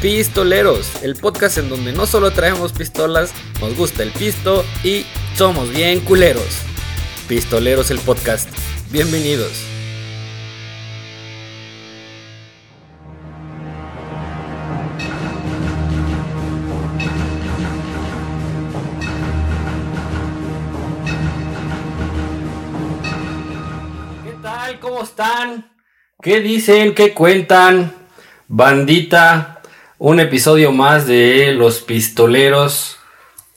Pistoleros, el podcast en donde no solo traemos pistolas, nos gusta el pisto y somos bien culeros. Pistoleros el podcast. Bienvenidos. ¿Qué tal? ¿Cómo están? ¿Qué dicen? ¿Qué cuentan? Bandita, un episodio más de Los Pistoleros.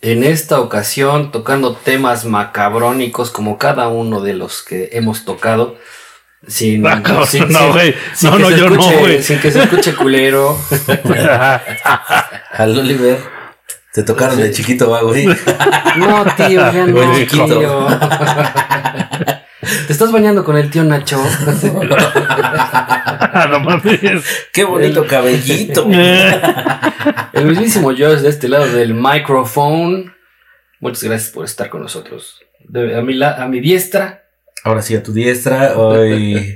En esta ocasión tocando temas macabrónicos como cada uno de los que hemos tocado. Sin, Ah, cabrón, sin- no, sin- güey. sin No, que no, se yo no, escuche- güey. Sin que se escuche culero. Al Oliver. Te tocaron de chiquito, va, güey. No, tío, ya no, chiquito. tío. ¿Te estás bañando con el tío Nacho? no mames. Qué bonito cabellito. El mismísimo Josh de este lado del microphone. Muchas gracias por estar con nosotros. De- a, mi la- a mi diestra, Ahora sí, a tu diestra. Hoy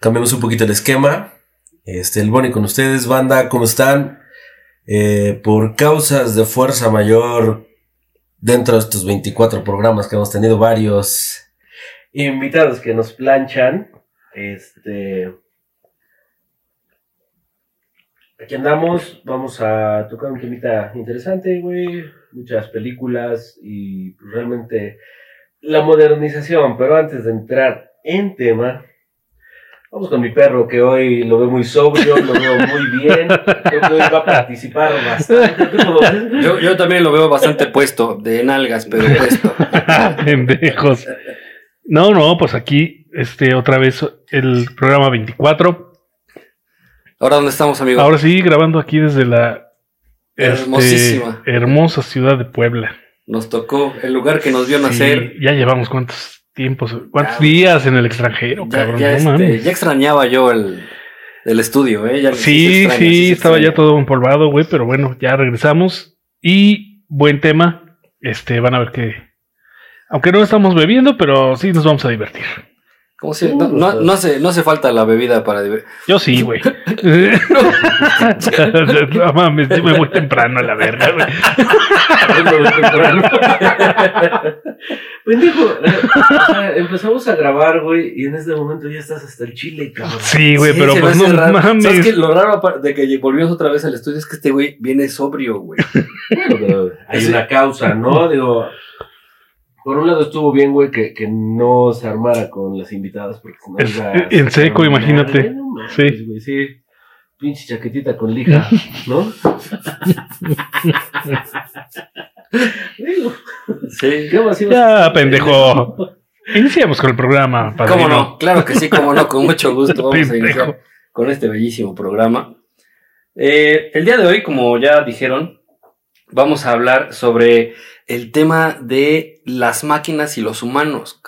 cambiamos un poquito el esquema. Este, el Bonnie con ustedes, banda, ¿cómo están? Eh, por causas de fuerza mayor, dentro de estos 24 programas que hemos tenido varios invitados que nos planchan. Este. Aquí andamos, vamos a tocar un temita interesante, güey. Muchas películas y pues, realmente la modernización. Pero antes de entrar en tema, vamos con mi perro que hoy lo veo muy sobrio, lo veo muy bien. Creo que hoy va a participar bastante. Yo también lo veo bastante puesto, de nalgas, pero puesto. Pendejos. No, no, pues aquí, este, otra vez el programa 24. Ahora, ¿dónde estamos, amigo? Ahora sí, grabando aquí desde la este, Hermosísima. hermosa ciudad de Puebla. Nos tocó el lugar que nos vio nacer. Ya llevamos cuántos tiempos, cuántos Ya. días en el extranjero, Ya, cabrón. ya, no este, ya extrañaba yo el, el estudio, ¿eh? Ya sí Sí, extraña, sí, se estaba ya todo empolvado, güey, pero bueno, ya regresamos. Y buen tema, este, van a ver que, aunque no estamos bebiendo, pero sí nos vamos a divertir. ¿Cómo se- no, no- no hace, no hace falta la bebida para divertir. Yo sí, güey. no mames, sí me voy temprano a la verga, güey. Pendejo, eh, o sea, empezamos a grabar, güey, y en este momento ya estás hasta el chile, cabrón. Sí, güey, Sí, pero pues no raro. mames. Lo raro de que volvimos otra vez al estudio es que este güey viene sobrio, güey. Hay Sí. una causa, ¿no? Digo, por un lado estuvo bien, güey, que, que no se armara con las invitadas, porque si no Es- iba a en seco, una imagínate. madre, no mames, Sí. güey, sí. Pinche chaquetita con lija, ¿no? Digo, Sí. ¿qué más ibas a Ya, pendejo. Iniciamos con el programa, ¿Cómo no? Claro que sí, cómo no, con mucho gusto vamos a Pendejo. iniciar con este bellísimo programa. Eh, el día de hoy, como ya dijeron, vamos a hablar sobre el tema de las máquinas y los humanos.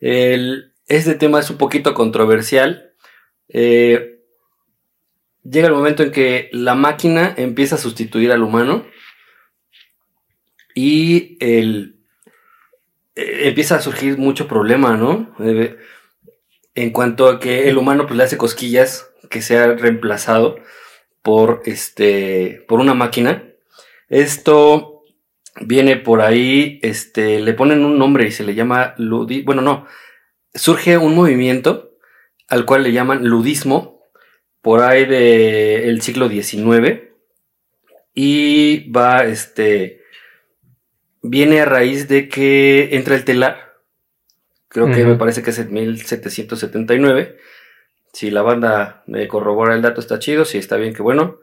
El- este tema es un poquito controversial. Eh, llega el momento en que la máquina empieza a sustituir al humano y el, eh, empieza a surgir mucho problema, ¿no? Eh, en cuanto a que el humano pues le hace cosquillas que sea reemplazado por este por una máquina. Esto viene por ahí, este le ponen un nombre y se le llama ludi, bueno, no, surge un movimiento al cual le llaman ludismo por ahí del siglo XIX y va este viene a raíz de que entra el telar. Creo que me parece que es en 1779. Si la banda me corrobora el dato, está chido. Si está bien, que bueno.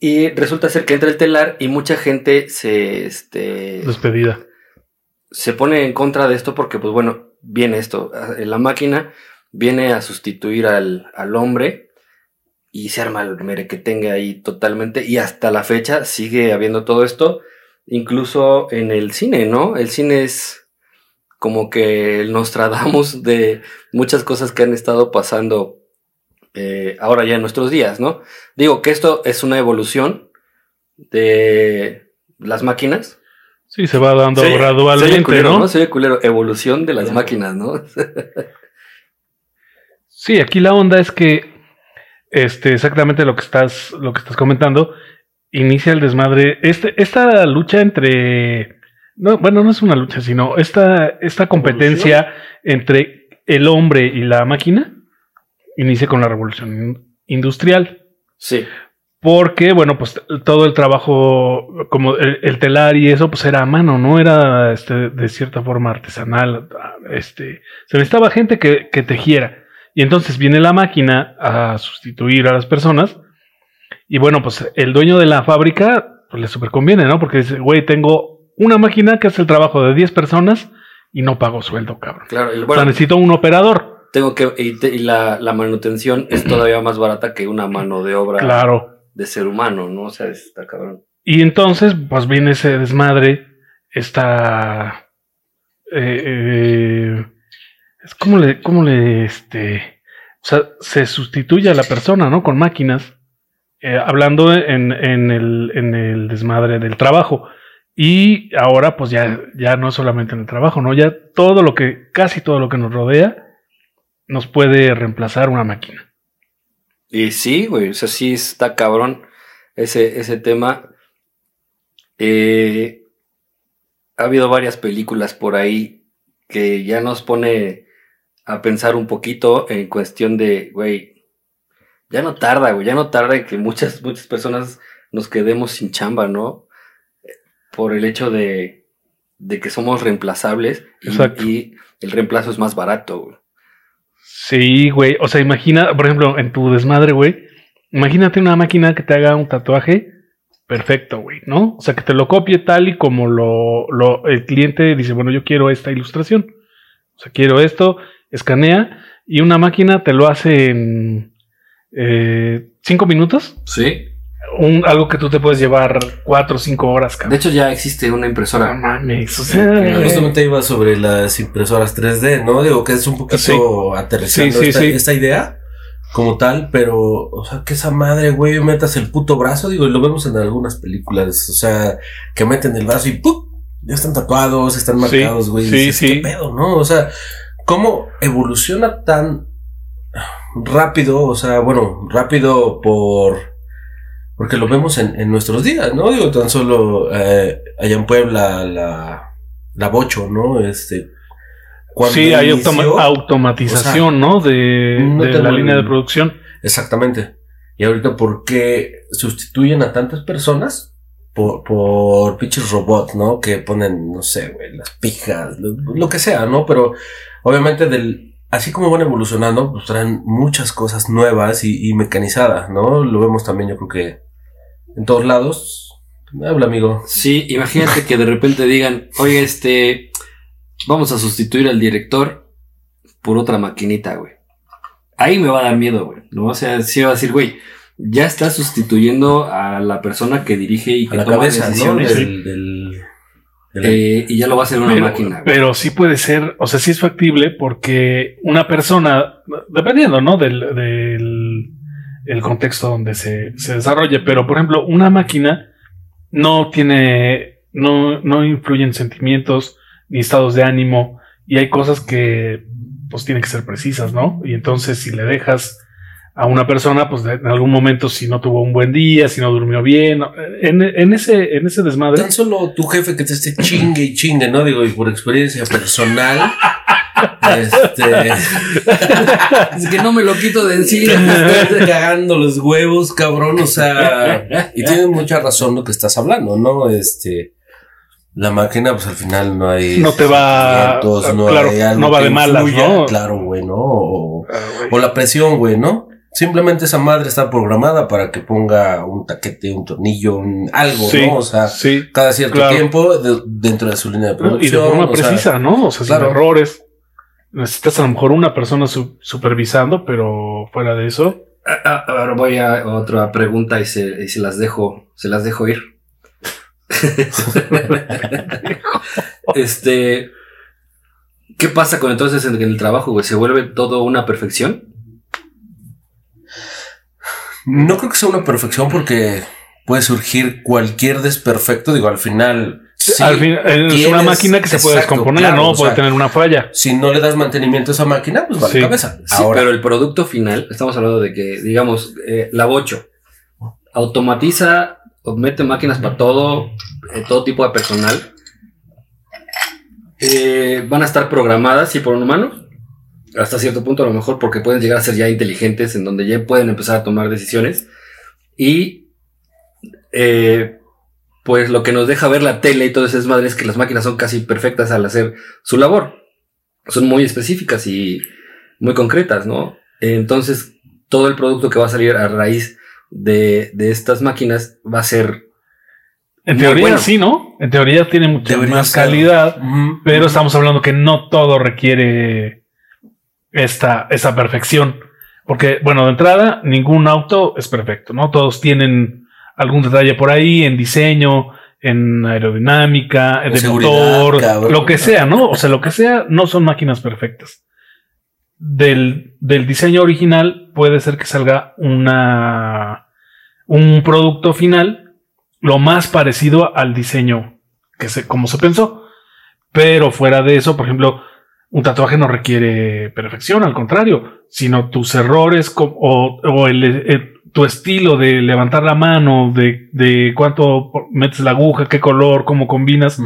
Y resulta ser que entra el telar y mucha gente se, este, Despedida. se pone en contra de esto porque, pues bueno, viene esto. La máquina viene a sustituir al, al hombre y se arma el merequetengue ahí totalmente. Y hasta la fecha sigue habiendo todo esto, incluso en el cine, ¿no? El cine es como que el Nostradamus de muchas cosas que han estado pasando eh, ahora ya en nuestros días, ¿no? Digo que esto es una evolución de las máquinas. Sí, se va dando Se se gradualmente, culero, ¿no? Se oye culero, evolución de las Claro. máquinas, ¿no? Sí, aquí la onda es que este, exactamente lo que estás, lo que estás comentando. Inicia el desmadre. Este, esta lucha entre. No, bueno, no es una lucha, sino esta, esta competencia entre el hombre y la máquina inicia con la revolución industrial. Sí. Porque, bueno, pues todo el trabajo, como el, el telar y eso, pues era a mano, ¿no? Era este, de cierta forma artesanal. Este, se necesitaba gente que, que tejiera. Y entonces viene la máquina a sustituir a las personas. Y bueno, pues el dueño de la fábrica, pues le super conviene, ¿no? Porque dice, güey, tengo una máquina que hace el trabajo de 10 personas y no pago sueldo, cabrón. Claro, el- o sea, bueno, necesito un operador. Tengo que. Y, te- y la, la manutención es todavía más barata que una mano de obra Claro. de ser humano, ¿no? O sea, está cabrón. Y entonces, pues viene ese desmadre, esta... eh, eh, es como le, como le, este... O sea, se sustituye a la persona, ¿no? Con máquinas, eh, hablando en, en, el, en el desmadre del trabajo. Y ahora, pues ya, ya no solamente en el trabajo, ¿no? Ya todo lo que, casi todo lo que nos rodea, nos puede reemplazar una máquina. Y sí, güey, o sea, sí está cabrón ese, ese tema. Eh, ha habido varias películas por ahí que ya nos pone a pensar un poquito en cuestión de, güey, ya no tarda, güey, ya no tarda en que muchas, muchas personas nos quedemos sin chamba, ¿no? Por el hecho de, de que somos reemplazables y, y el reemplazo es más barato, güey. Sí, güey. O sea, imagina, por ejemplo, en tu desmadre, güey. Imagínate una máquina que te haga un tatuaje perfecto, güey, ¿no? O sea, que te lo copie tal y como lo, lo- el cliente dice, bueno, yo quiero esta ilustración. O sea, quiero esto, escanea y una máquina te lo hace en eh, cinco minutos. Sí. Un, algo que tú te puedes llevar cuatro o cinco horas, De cabrón. hecho, ya existe una No impresora. mames, o sea, Justamente iba sobre las impresoras 3D, ¿no? Digo que es un poquito Sí. aterrizando Sí, sí, esta, sí. esta idea como tal, pero, o sea, que esa madre, güey, metas el puto brazo, digo, y lo vemos en algunas películas, o sea, que meten el brazo y ¡pum! Ya están tatuados, están Sí, marcados, güey. sí, dices, sí. ¿Qué pedo, no? O sea, ¿cómo evoluciona tan rápido? O sea, bueno, rápido por... Porque lo vemos en, en nuestros días, ¿no? Digo, tan solo eh, allá en Puebla, la, la Bocho, ¿no? Este. cuando sí, hay inició- automa- automatización, ¿no? De, no de tengo la línea de producción. Exactamente. Y ahorita, ¿por qué sustituyen a tantas personas? Por, por pinches robots, ¿no? Que ponen, no sé, güey, las pijas, lo, lo que sea, ¿no? Pero obviamente del, así como van evolucionando, pues traen muchas cosas nuevas y, y mecanizadas, ¿no? Lo vemos también, yo creo que en todos lados. Habla, amigo. Sí, imagínate que de repente digan, oye, este, vamos a sustituir al director por otra maquinita, güey. Ahí me va a dar miedo, güey. ¿no? O sea, sí va a decir, güey, ya está sustituyendo a la persona que dirige y A que la toma cabeza, ¿no? decisiones. Del, del- del- eh, y ya lo va a hacer una pero, máquina, güey. pero sí puede ser, o sea, sí es factible porque una persona, dependiendo, ¿no? Del, del el contexto donde se, se desarrolle, pero por ejemplo, una máquina no tiene, no, no influye en sentimientos ni estados de ánimo y hay cosas que pues tienen que ser precisas, ¿no? Y entonces si le dejas a una persona, pues de- en algún momento si no tuvo un buen día, si no durmió bien, en, en ese, en ese desmadre. Tan solo tu jefe que te esté chingue y chingue, ¿no? Digo, y por experiencia personal. Este. Es que no me lo quito de encima. Estás cagando los huevos, cabrón. O sea. Y tienes mucha razón lo que estás hablando, ¿no? Este. La máquina, pues al final no hay. No te va- no, claro, hay algo no va que de malas, influya, ¿no? Claro, güey, ¿no? O, o la presión, güey, ¿no? Simplemente esa madre está programada para que ponga un taquete, un tornillo, un algo, Sí, ¿no? O sea, sí. cada cierto claro. tiempo de- dentro de su línea de ¿no? Y producción. de forma sea, precisa, ¿no? O sea, claro. sin errores. Necesitas a lo mejor una persona su- supervisando, pero fuera de eso. Ah, ah, Ahora voy a otra pregunta y se, y se las dejo, se las dejo ir. este, ¿qué pasa con entonces en el trabajo, güey? ¿Se vuelve todo una perfección? No creo que sea una perfección porque puede surgir cualquier desperfecto. Digo, al final, Sí, Al fin, es una máquina que se puede descomponer, ¿no? Puede tener una falla. Si no le das mantenimiento a esa máquina, pues va a la cabeza. Sí, pero el producto final, estamos hablando de que, digamos, eh, la Bocho automatiza mete máquinas para todo, eh, todo tipo de personal. Eh, van a estar programadas, sí, por un humano, hasta cierto punto a lo mejor, porque pueden llegar a ser ya inteligentes, en donde ya pueden empezar a tomar decisiones. Y eh, pues lo que nos deja ver la tele y todo eso es madre es que las máquinas son casi perfectas al hacer su labor. Son muy específicas y muy concretas, ¿no? Entonces, todo el producto que va a salir a raíz de, estas máquinas va a ser. En teoría sí, ¿no? En teoría tiene mucha más calidad, pero estamos hablando que no todo requiere esta, esa perfección. Porque, bueno, de entrada, ningún auto es perfecto, ¿no? Todos tienen algún detalle por ahí en diseño, en aerodinámica, en de motor, lo que sea, ¿no? O sea, lo que sea, no son máquinas perfectas. Del, del, diseño original puede ser que salga una un producto final lo más parecido al diseño que se, como se pensó. Pero fuera de eso, por ejemplo, un tatuaje no requiere perfección, al contrario, sino tus errores o, el, tu estilo de levantar la mano, de, de, cuánto metes la aguja, qué color, cómo combinas,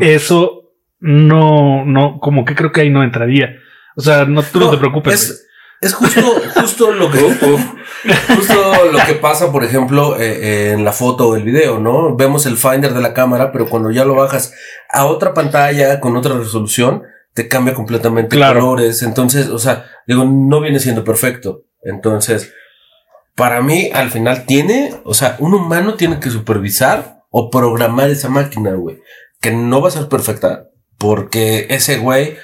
eso no, no, como que creo que ahí no entraría. O sea, no, tú no, te preocupes. Es, justo, justo lo que, justo lo que pasa, por ejemplo, eh, en la foto o el video, ¿no? Vemos el finder de la cámara, pero cuando ya lo bajas a otra pantalla con otra resolución, te cambia completamente colores. Entonces, o sea, digo, no viene siendo perfecto. Entonces, para mí, al final tiene, o sea, un humano tiene que supervisar o programar esa máquina, güey. Que no va a ser perfecta. Porque ese güey,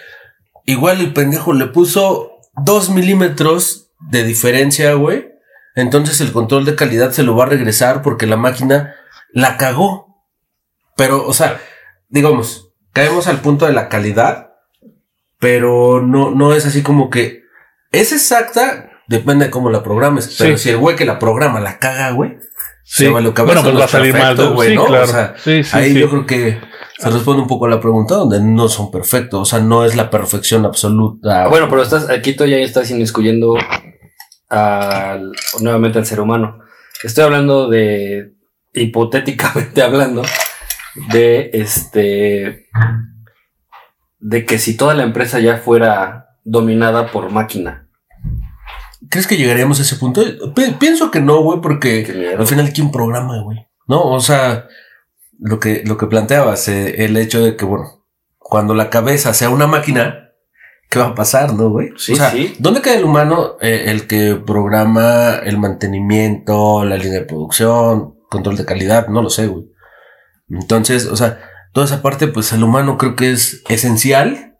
igual el pendejo le puso dos milímetros de diferencia, güey. Entonces el control de calidad se lo va a regresar porque la máquina la cagó. Pero, o sea, digamos, caemos al punto de la calidad pero no, no es así como que es exacta, depende de cómo la programes. Pero si el güey que la programa la caga, güey, sí. bueno, pues va a salir mal, güey, ¿no? O sea, ahí yo creo que se responde un poco a la pregunta donde no son perfectos, o sea, no es la perfección absoluta. Bueno, pero estás, aquí tú ya estás inmiscuyendo al, nuevamente al ser humano. Estoy hablando de, hipotéticamente hablando, de este de que si toda la empresa ya fuera dominada por máquina. ¿Crees que llegaríamos a ese punto? pienso que no, güey, porque al final, ¿quién programa, güey? No, o sea, lo que, lo que planteabas, eh, el hecho de que, bueno, cuando la cabeza sea una máquina, ¿qué va a pasar, no, güey? Sí, o sea, sí. ¿dónde queda el humano, eh, el que programa el mantenimiento, la línea de producción, control de calidad? No lo sé, güey. Entonces, o sea, toda esa parte, pues el humano creo que es esencial,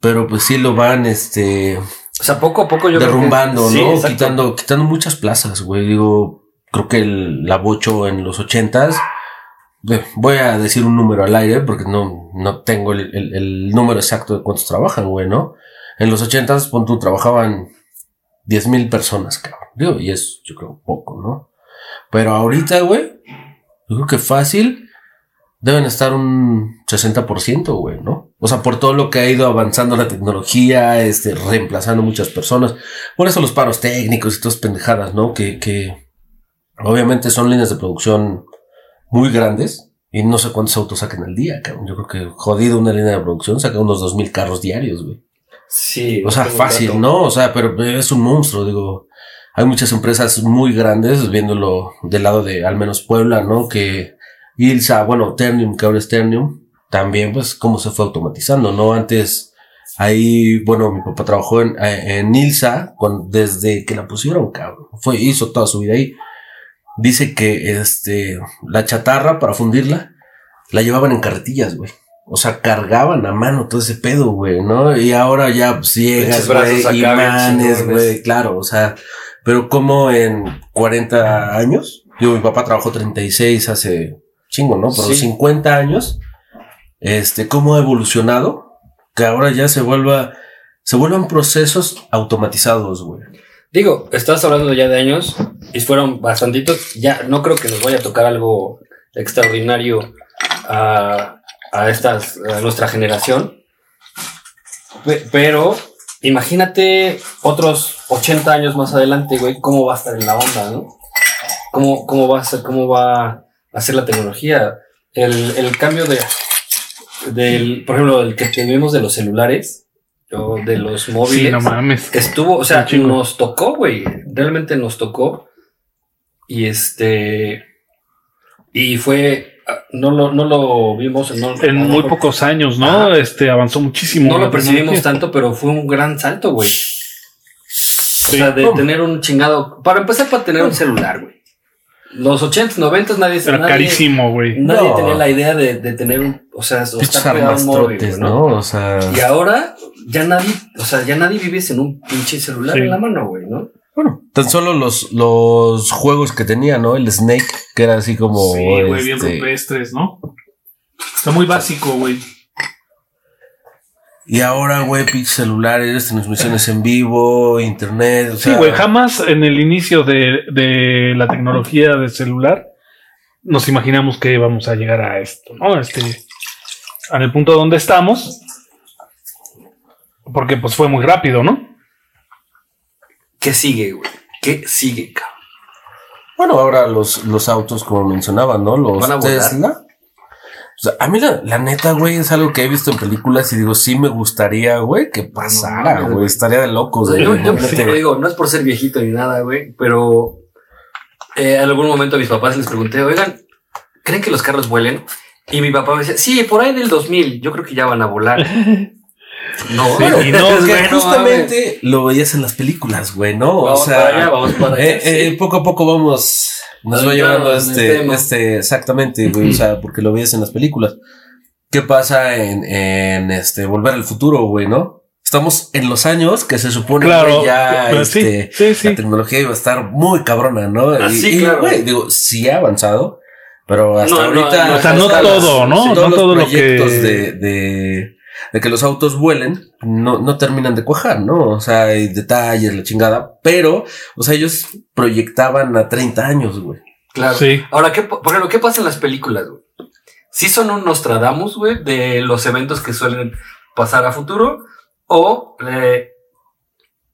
pero pues sí lo van, este... O sea, poco a poco yo derrumbando, ¿no? quitando, quitando muchas plazas, güey. Digo, creo que el, la Bocho en los ochentas, voy a decir un número al aire porque no, no tengo el, número exacto de cuántos trabajan, güey, ¿no? En los ochentas, punto, trabajaban diez mil personas, cabrón. Digo, y es, yo creo, poco, ¿no? Pero ahorita, güey, yo creo que fácil deben estar un 60%, güey, ¿no? O sea, por todo lo que ha ido avanzando la tecnología, este, reemplazando muchas personas. Por eso los paros técnicos y todas pendejadas, ¿no? Que, que obviamente son líneas de producción muy grandes y no sé cuántos autos sacan al día, cabrón. Yo creo que jodido una línea de producción saca unos 2000 carros diarios, güey. Sí. O sea, fácil, ¿no? O sea, pero es un monstruo, digo. Hay muchas empresas muy grandes, viéndolo del lado de al menos Puebla, ¿no? Que Ilsa, bueno, Ternium, que ahora es Ternium, también pues cómo se fue automatizando, ¿no? Antes, ahí, bueno, mi papá trabajó en, en Ilsa desde que la pusieron, cabrón. Fue, hizo toda su vida ahí. Dice que este, la chatarra para fundirla, la llevaban en carretillas, güey. O sea, cargaban a mano todo ese pedo, güey, ¿no? Y ahora ya pues, llegas, güey, imanes, güey, claro, o sea, pero como en 40 años, yo, mi papá trabajó 36 hace chingo, ¿no? Por 50 años, este, cómo ha evolucionado, que ahora ya se vuelva, se vuelvan procesos automatizados, güey. Digo, estás hablando ya de años y fueron bastantitos. Ya no creo que nos vaya a tocar algo extraordinario a, a estas, a nuestra generación. Pe- Pero imagínate otros 80 años más adelante, güey, cómo va a estar en la onda, ¿no? ¿Cómo, cómo va a ser, cómo va a ser la tecnología? El, el cambio de, del, por ejemplo, el que tenemos de los celulares o de los móviles. Sí, no mames. Estuvo, o sea, nos tocó, güey. Realmente nos tocó. Y este. Y fue. No lo, no lo vimos. No, En muy pocos años, ¿no? Ajá. Este avanzó muchísimo. No lo percibimos tanto, pero fue un gran salto, güey. O sea, de tener un chingado. Para empezar, para tener un celular, güey. Los 80s, 90s, nadie Era nadie- carísimo, güey. Nadie No. tenía la idea de, de tener un. O sea, o Pinches estar pegado un móvil, ¿no? O sea. Y ahora ya nadie, o sea, ya nadie vive en un pinche celular Sí. en la mano, güey, ¿no? Bueno, tan solo los, los juegos que tenía, ¿no? El Snake, que era así como. Sí, güey, bien este, rupestres, ¿no? Está muy básico, güey. Y ahora, güey, pinches celulares, transmisiones en vivo, internet. O Sí, güey, jamás en el inicio de, de la tecnología del celular nos imaginamos que íbamos a llegar a esto, ¿no? Este, en el punto donde estamos, porque pues fue muy rápido, ¿no? ¿Qué sigue, güey? ¿Qué sigue, cabrón? Bueno, ahora los, los autos, como mencionaban, ¿no? Los Van a volar. Tesla. O sea, a mí la, la neta, güey, es algo que he visto en películas y digo, sí me gustaría, güey, que pasara, No, güey. güey. Estaría de locos, sea, güey. yo, digo, no es por ser viejito ni nada, güey, pero eh, en algún momento a mis papás les pregunté, oigan, ¿creen que los carros vuelen? Y mi papá me decía, sí, por ahí del 2000, yo creo que ya van a volar. No, Sí, bueno, y no, es Porque bueno, justamente lo veías en las películas, güey, ¿no? mames. o Vamos para allá, sea, vamos para allá. eh, eh, sí. poco a poco vamos, nos va llevando este, este, exactamente, güey, o sea, porque lo veías en las películas. ¿Qué pasa en, en este, Volver al Futuro, güey, no? Estamos en los años que se supone Claro, que ya, sí, este, sí, sí. la tecnología iba a estar muy cabrona, ¿no? Ah, y, claro. güey, digo, sí ha avanzado, pero hasta No, ahorita. no, O sea, no todo, ¿no? No todos los todo lo que- de, de, de que los autos vuelen no, no terminan de cuajar, ¿no? O sea, hay detalles, la chingada, pero, o sea, ellos proyectaban a 30 años, güey. Claro. Sí. Ahora, ¿qué, por ejemplo, ¿qué pasa en las películas, güey? ¿Sí son un Nostradamus, güey, de los eventos que suelen pasar a futuro? ¿O, eh,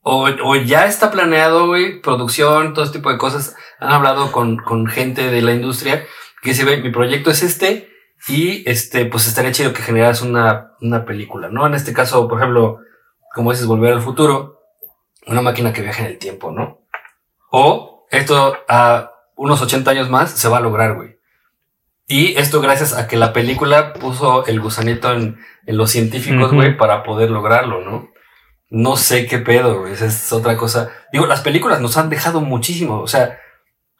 o, o ya está planeado, güey, producción, todo este tipo de cosas? Han hablado con, con gente de la industria que dice, ve, mi proyecto es este y este, pues estaría chido que generas una, una película, ¿no? En este caso, por ejemplo, como dices, Volver al Futuro, una máquina que viaja en el tiempo, ¿no? O esto a unos 80 años más se va a lograr, güey. Y esto gracias a que la película puso el gusanito en, en los científicos, güey, para poder lograrlo, ¿no? No sé qué pedo, güey. Esa es otra cosa. Digo, las películas nos han dejado muchísimo. O sea,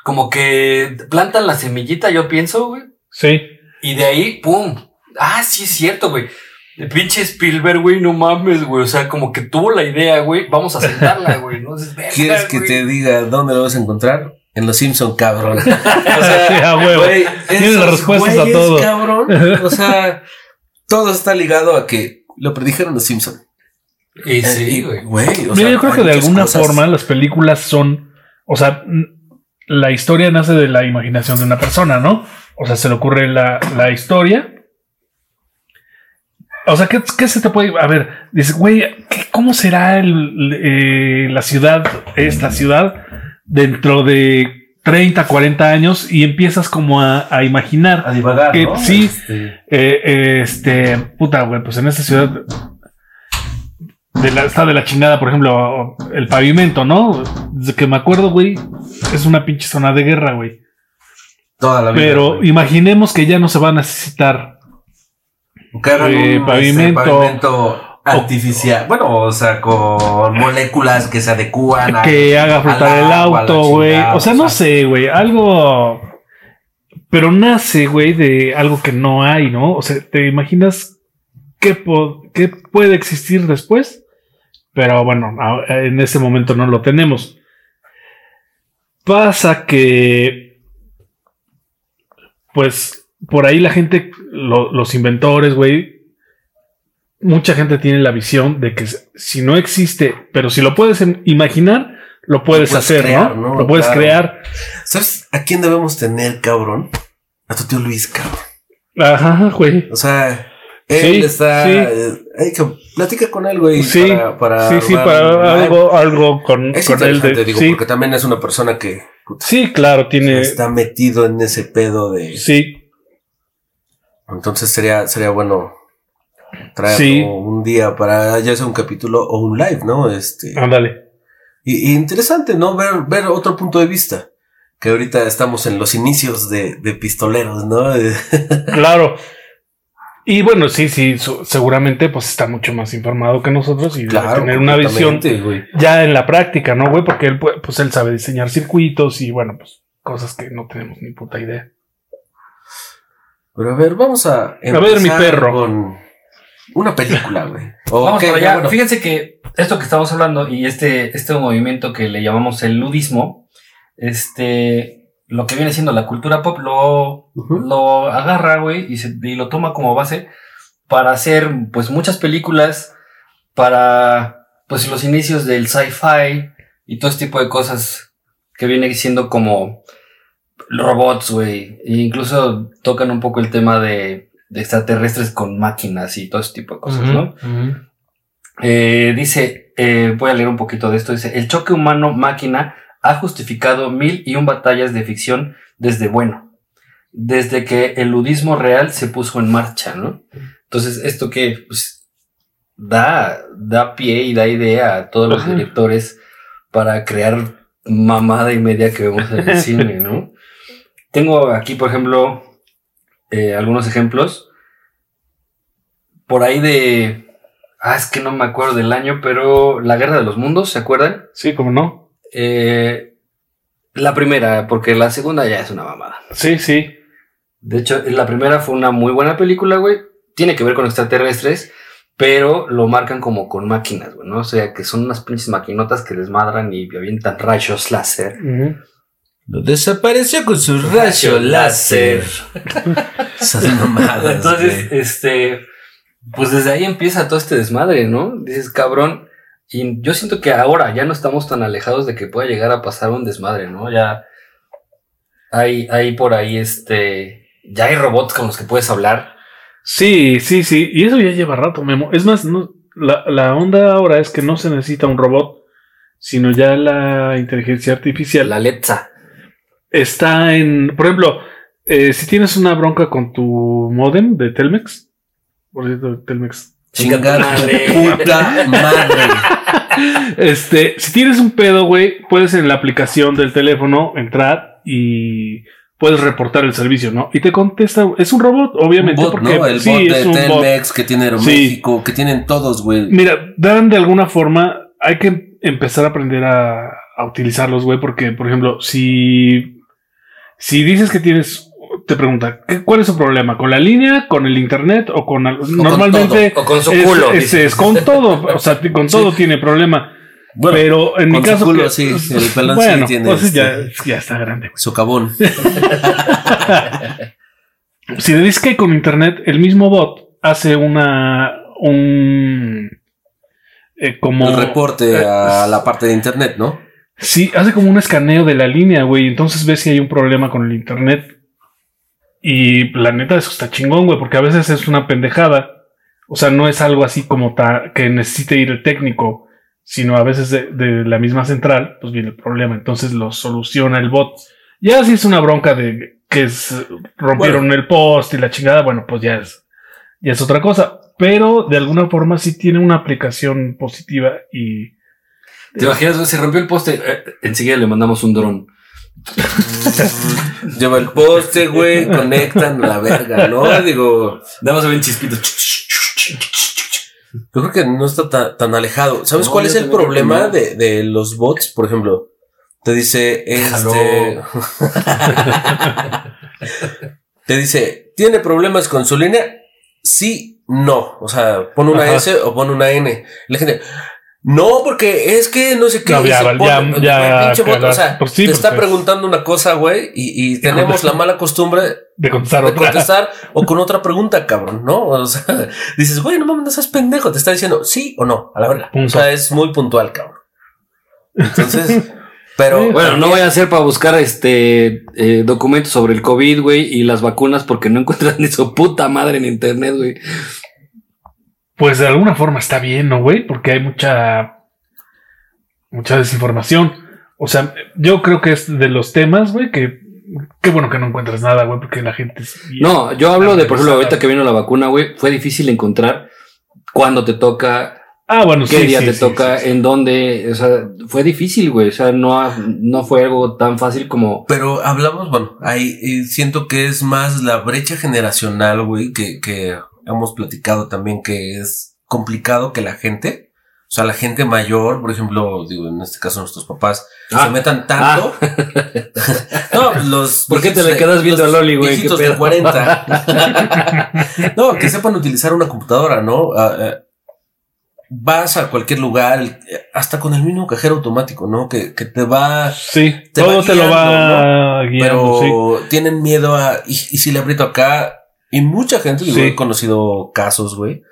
como que plantan la semillita, yo pienso, güey. Sí. Y de ahí, ¡pum! Ah, sí es cierto, güey. El pinche Spielberg, güey, no mames, güey. O sea, como que tuvo la idea, güey. Vamos a sentarla, güey. ¿no? Dices, "Verga, ¿Quieres que güey". te diga dónde lo vas a encontrar? En Los Simpson, cabrón. O Sí, a huevo. güey, Tienes las respuestas a todo. cabrón. O sea, todo está ligado a que lo predijeron Los Simpson. Y sí, Eh, y, güey. güey, o Mira, sea, yo creo que de alguna cosas. forma las películas son, o sea, la historia nace de la imaginación de una persona, ¿no? O sea, se le ocurre la, la historia. O sea, ¿qué, qué se te puede... A ver, dices, güey, ¿qué- ¿cómo será el- eh, la ciudad, esta ciudad, dentro de 30, 40 años? Y empiezas como a, a imaginar. A divagar, Que ¿no? sí. Este, Eh, eh, este, puta, güey, pues en esta ciudad de la, está de la chingada, por ejemplo, el pavimento, ¿no? Desde que me acuerdo, güey, es una pinche zona de guerra, güey. Toda la vida. Pero güey. imaginemos que ya no se va a necesitar. Eh, un, pavimento. este, pavimento artificial. Bueno, o sea, con moléculas que se adecúan a- que haga flotar el auto, güey. O sea, no sé, güey, algo. Pero nace, güey, de algo que no hay, ¿no? O sea, ¿te imaginas qué, po- qué puede existir después? Pero bueno, en ese momento no lo tenemos. Pasa que, pues, por ahí la gente, lo- los inventores, güey, mucha gente tiene la visión de que si no existe, pero si lo puedes em- imaginar, lo puedes, puedes hacer, crear, ¿no? ¿no? Lo puedes Claro. crear. ¿Sabes a quién debemos tener, cabrón? A tu tío Luis, cabrón. Ajá, güey. O sea, él Sí, está. sí. eh, hay que platica con él, güey. Sí, para, para sí, sí, para algo, algo con, Es con él. De, digo, sí, porque también es una persona que puta, sí, claro, tiene. está metido en ese pedo de. Sí, Entonces sería, sería bueno traerlo Sí. un día para ya sea un capítulo o un live, ¿no? Este. ándale. Y, y interesante, ¿no? Ver, ver otro punto de vista. Que ahorita estamos en los inicios de, de pistoleros, ¿no? Claro. Y bueno, sí, sí, seguramente pues está mucho más informado que nosotros y debe tener una visión güey. ya en la práctica, ¿no, güey? Porque él, pu- pues él sabe diseñar circuitos y bueno, pues cosas que no tenemos ni puta idea. Pero a ver, vamos a. ver, mi empezar perro. Con una película, güey. Vamos para allá. bueno, Fíjense que esto que estamos hablando y este, este movimiento que le llamamos el ludismo, este, lo que viene siendo la cultura pop, lo, lo agarra, güey, y, se- y lo toma como base para hacer, pues, muchas películas, para, pues, los inicios del sci-fi y todo este tipo de cosas que viene siendo como robots, güey. E incluso tocan un poco el tema de, de extraterrestres con máquinas y todo ese tipo de cosas, ¿no? Eh, dice, eh, voy a leer un poquito de esto, dice, el choque humano-máquina ha justificado mil y un batallas de ficción desde bueno, desde que el ludismo real se puso en marcha, ¿no? Entonces, esto que pues, da, da pie y da idea a todos los directores para crear mamada y media que vemos en el cine, ¿no? Tengo aquí, por ejemplo, eh, algunos ejemplos. Por ahí de Ah, es que no me acuerdo del año, pero La Guerra de los Mundos, ¿se acuerdan? Sí, como no. Eh, la primera, porque la segunda ya es una mamada. Sí, sí. De hecho, la primera fue una muy buena película, güey. Tiene que ver con extraterrestres, pero lo marcan como con máquinas, güey, ¿no? O sea, que son unas pinches maquinotas que desmadran y avientan rayos láser. Lo desapareció con su rayo láser. Esas mamadas. Entonces, güey. este, pues desde ahí empieza todo este desmadre, ¿no? Dices, cabrón. Y yo siento que ahora ya no estamos tan alejados de que pueda llegar a pasar un desmadre, ¿no? Ya hay, hay por ahí, este, ya hay robots con los que puedes hablar. Sí, sí, sí. Y eso ya lleva rato, Memo. Es más, no, la, la onda ahora es que no se necesita un robot, sino ya la inteligencia artificial La Alexa. está en. Por ejemplo, eh, si tienes una bronca con tu modem de Telmex, por cierto, Telmex. Chingada madre. puta madre. Este, si tienes un pedo, güey, puedes en la aplicación del teléfono entrar y puedes reportar el servicio, ¿no? Y te contesta, es un robot, obviamente, Un bot, porque ¿no? El sí, bot de. Telmex que tiene Aeroméxico, que tienen todos, güey. Mira, dan de alguna forma, hay que empezar a aprender a, a utilizarlos, güey, porque, por ejemplo, si, si dices que tienes, te pregunta, ¿qué- ¿cuál es su problema? ¿Con la línea, con el internet o con... al- O con normalmente todo, o con su culo. es- con todo, o sea, con todo tiene problema. Bueno, pero en mi con su caso... culo, que- sí, el pelón sí bueno, tiene pues este- ya, ya está grande. güey. socavón. Si le dices que con internet, el mismo bot hace una... un... eh, como... El reporte eh, a la parte de internet, ¿no? Sí, hace como un escaneo de la línea, güey. Entonces ves si hay un problema con el internet. Y la neta, eso está chingón, güey, porque a veces es una pendejada. O sea, no es algo así como ta- que necesite ir el técnico, sino a veces de, de la misma central, pues viene el problema. Entonces lo soluciona el bot. Ya si es una bronca de que es- rompieron el post y la chingada, bueno, pues ya es, ya es otra cosa. Pero de alguna forma sí tiene una aplicación positiva y ¿Te imaginas? güey? Se rompió el poste. eh, enseguida le mandamos un dron. Lleva el poste, güey, conectan la verga, ¿no? Digo, Nada más se ven chispitos. yo creo que no está ta- tan, alejado. ¿Sabes No, cuál es el problema de, de los bots? Por ejemplo, te dice, este... te dice, ¿tiene problemas con su línea? Sí, no. O sea, pon una Ajá. S o pon una N. La gente, no, porque es que no sé qué. No, ya, se ya, ya, bot, o sea, Pues sí, te está porque- preguntando una cosa, güey, y, y tenemos la mala costumbre de contestar de otra. contestar o con otra pregunta, cabrón, ¿no? O sea, dices, güey, no mames, no seas pendejo. Te está diciendo sí o no, a la verga. Punto. O sea, es muy puntual, cabrón. Entonces, Pero Sí, Bueno, no voy a hacer para buscar este eh, documentos sobre el COVID, güey, y las vacunas porque no encuentras ni su puta madre en internet, güey. Pues de alguna forma está bien, ¿no, güey? Porque hay mucha. mucha desinformación. O sea, yo creo que es de los temas, güey, que. Qué bueno que no encuentras nada, güey, porque la gente. es No, yo hablo de, por ejemplo, ahorita que vino la vacuna, güey, fue difícil encontrar cuándo te toca, Ah, bueno, qué sí, día sí, te sí, toca, sí, sí. en dónde, o sea, fue difícil, güey, o sea, no, no fue algo tan fácil como... Pero hablamos, bueno, ahí eh, siento que es más la brecha generacional, güey, que, que hemos platicado también que es complicado que la gente, o sea, la gente mayor, por ejemplo, digo, en este caso nuestros papás, Ah. se metan tanto. no, los. ¿Por qué te le quedas viendo a Loli, güey? viejitos ¿Qué de pedo? 40. no, que sepan utilizar una computadora, ¿no? Ah, ah, vas a cualquier lugar, hasta con el mismo cajero automático, ¿no? Que, que te va Sí, te todo va te lo va guiando, pero sí. tienen miedo a. Y, y si le aprieto acá. Y mucha gente, digo, Sí. he conocido casos, güey,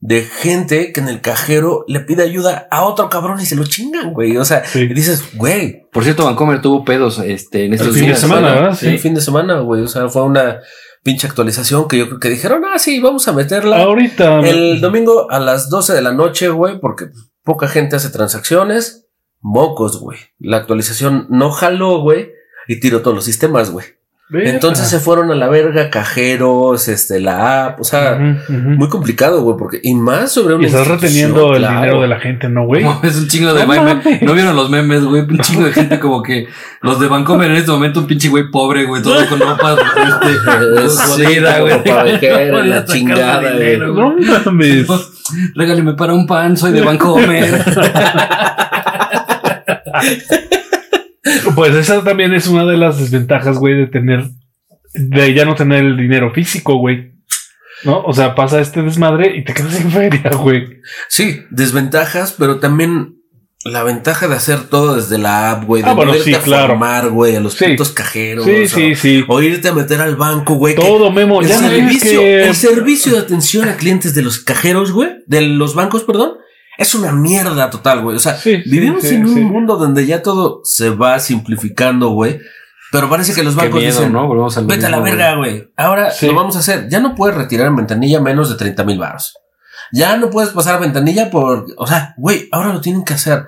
de gente que en el cajero le pide ayuda a otro cabrón y se lo chingan, güey. O sea, Sí. y dices, güey, Por cierto, Vancomer tuvo pedos este, en estos fin de días. semana, ¿no? ¿verdad? sí, el fin de semana, güey. O sea, fue una pinche actualización que yo creo que dijeron, ah, sí, vamos a meterla. Ahorita. El domingo a las 12 de la noche, güey, porque poca gente hace transacciones. Mocos, güey. La actualización no jaló, güey, y tiró todos los sistemas, güey. Verga. Entonces se fueron a la verga cajeros, este, la app, o sea, Ujú, ujú. muy complicado, güey, porque y más sobre una Y estás reteniendo el claro. dinero de la gente, ¿no, güey? No, es un chingo de No memes. ¿No vieron los memes, güey? Un chingo de gente como que los de Vancomer en este momento, un pinche güey pobre, güey, todo con ropa este, Sí, jodida, güey. Voy a la chingada, dinero, No mames. Regáleme para un pan, soy de Vancomer. Pues esa también es una de las desventajas, güey, de tener, de ya no tener el dinero físico, güey. ¿No? O sea, pasa este desmadre y te quedas sin feria, güey. Sí, desventajas, pero también la ventaja de hacer todo desde la app, güey, de Ah, bueno, no irte sí, a claro. formar, güey, a los Sí. putos cajeros. Sí, o, sí, sí. o irte a meter al banco, güey. Todo, Memo. El Ya servicio, que... el servicio de atención a clientes de los cajeros, güey, de los bancos, perdón, es una mierda total, güey. O sea, Sí, vivimos sí, en un mundo donde ya todo se va simplificando, güey. Pero parece que los bancos miedo, dicen, ¿no? Volvemos al vete a la verga, güey. Ahora lo vamos a hacer. Ya no puedes retirar en ventanilla menos de 30 mil baros. Ya no puedes pasar a ventanilla por, o sea, güey, ahora lo tienen que hacer.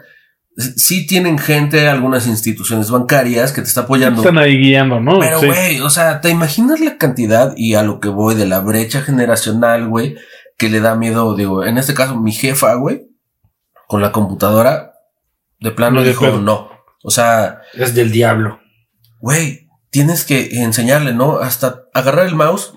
Sí tienen gente, algunas instituciones bancarias que te está apoyando. Están ahí guiando, ¿no? Pero, güey, o sea, ¿te imaginas la cantidad y a lo que voy de la brecha generacional, güey, que le da miedo, digo, en este caso, mi jefa, güey, con la computadora, de plano No, dijo, pedo. no. O sea, Es del diablo. güey, tienes que enseñarle, ¿no? Hasta agarrar el mouse.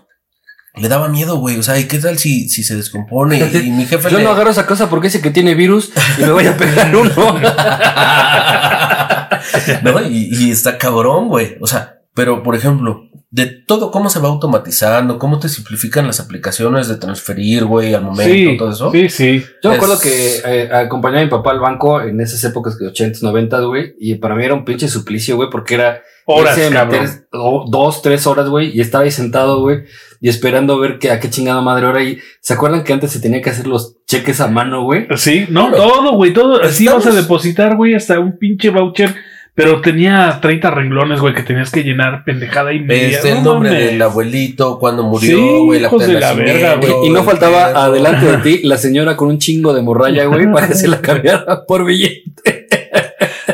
Le daba miedo, güey. O sea, ¿y qué tal si, si se descompone? Y, mi jefe Yo le... no agarro esa cosa porque dice que tiene virus y me voy a pegar uno. ¿no? Y, y está cabrón, güey. O sea, pero por ejemplo, de todo cómo se va automatizando, cómo te simplifican las aplicaciones de transferir, güey, al momento, Sí, todo eso. sí, sí. Yo me Es- acuerdo que eh, acompañaba a mi papá al banco en esas épocas de 80s, 90 güey, y para mí era un pinche suplicio, güey, porque era Horas, meter do- dos, tres horas, güey, y estaba ahí sentado, güey, y esperando ver que a qué chingada madre hora. Y se acuerdan que antes se tenía que hacer los cheques a mano, güey. Sí, no, Claro. todo, güey, todo. Así Estamos- vas a depositar, güey, hasta un pinche voucher. Pero tenía 30 renglones, güey, que tenías que llenar pendejada y media. Este, el No nombre mames. del abuelito, cuando murió, Sí, güey, la hijos de la verga, güey. Y no faltaba adelante de ti la señora con un chingo de morralla, güey, para que se la cambiara por billete.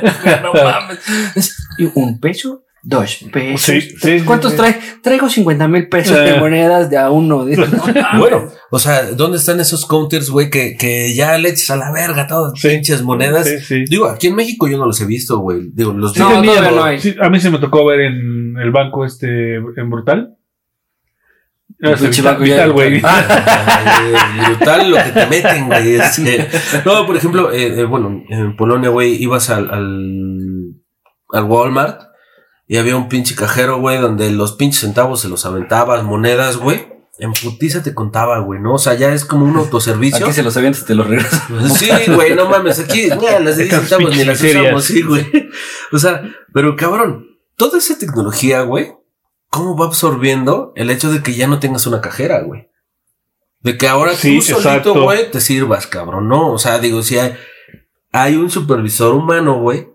no mames. Es- ¿y ¿Un peso? Dos pesos. Sí, sí, sí, ¿Cuántos sí. trae? Traigo 50 mil pesos Eh. de monedas de a uno. No mames. Bueno, o sea, ¿dónde están esos counters, güey, que, que ya le echas a la verga todas las Sí. pinches monedas? Sí, sí. Digo, aquí en México yo no los he visto, güey. Digo, los No, todavía no hay. Sí, a mí se me tocó ver en el banco este, en Brutal. No, es Vital, güey. Brutal lo que te meten, güey. este. No, por ejemplo, eh, eh, bueno, en Polonia, güey, ibas al, al, al Walmart y había un pinche cajero, güey, donde los pinches centavos se los aventabas, monedas, güey. En putiza te contaba, güey, ¿no? O sea, ya es como un autoservicio. Aquí se los avientas y te los regresas. Sí, güey, no mames, aquí ya, las de 10 Estas centavos ni las usamos, sí, güey. O sea, pero cabrón, toda esa tecnología, güey, ¿cómo va absorbiendo el hecho de que ya no tengas una cajera, güey? De que ahora Sí, tú solito, güey, te sirvas, cabrón, ¿no? O sea, digo, si hay, hay un supervisor humano, güey,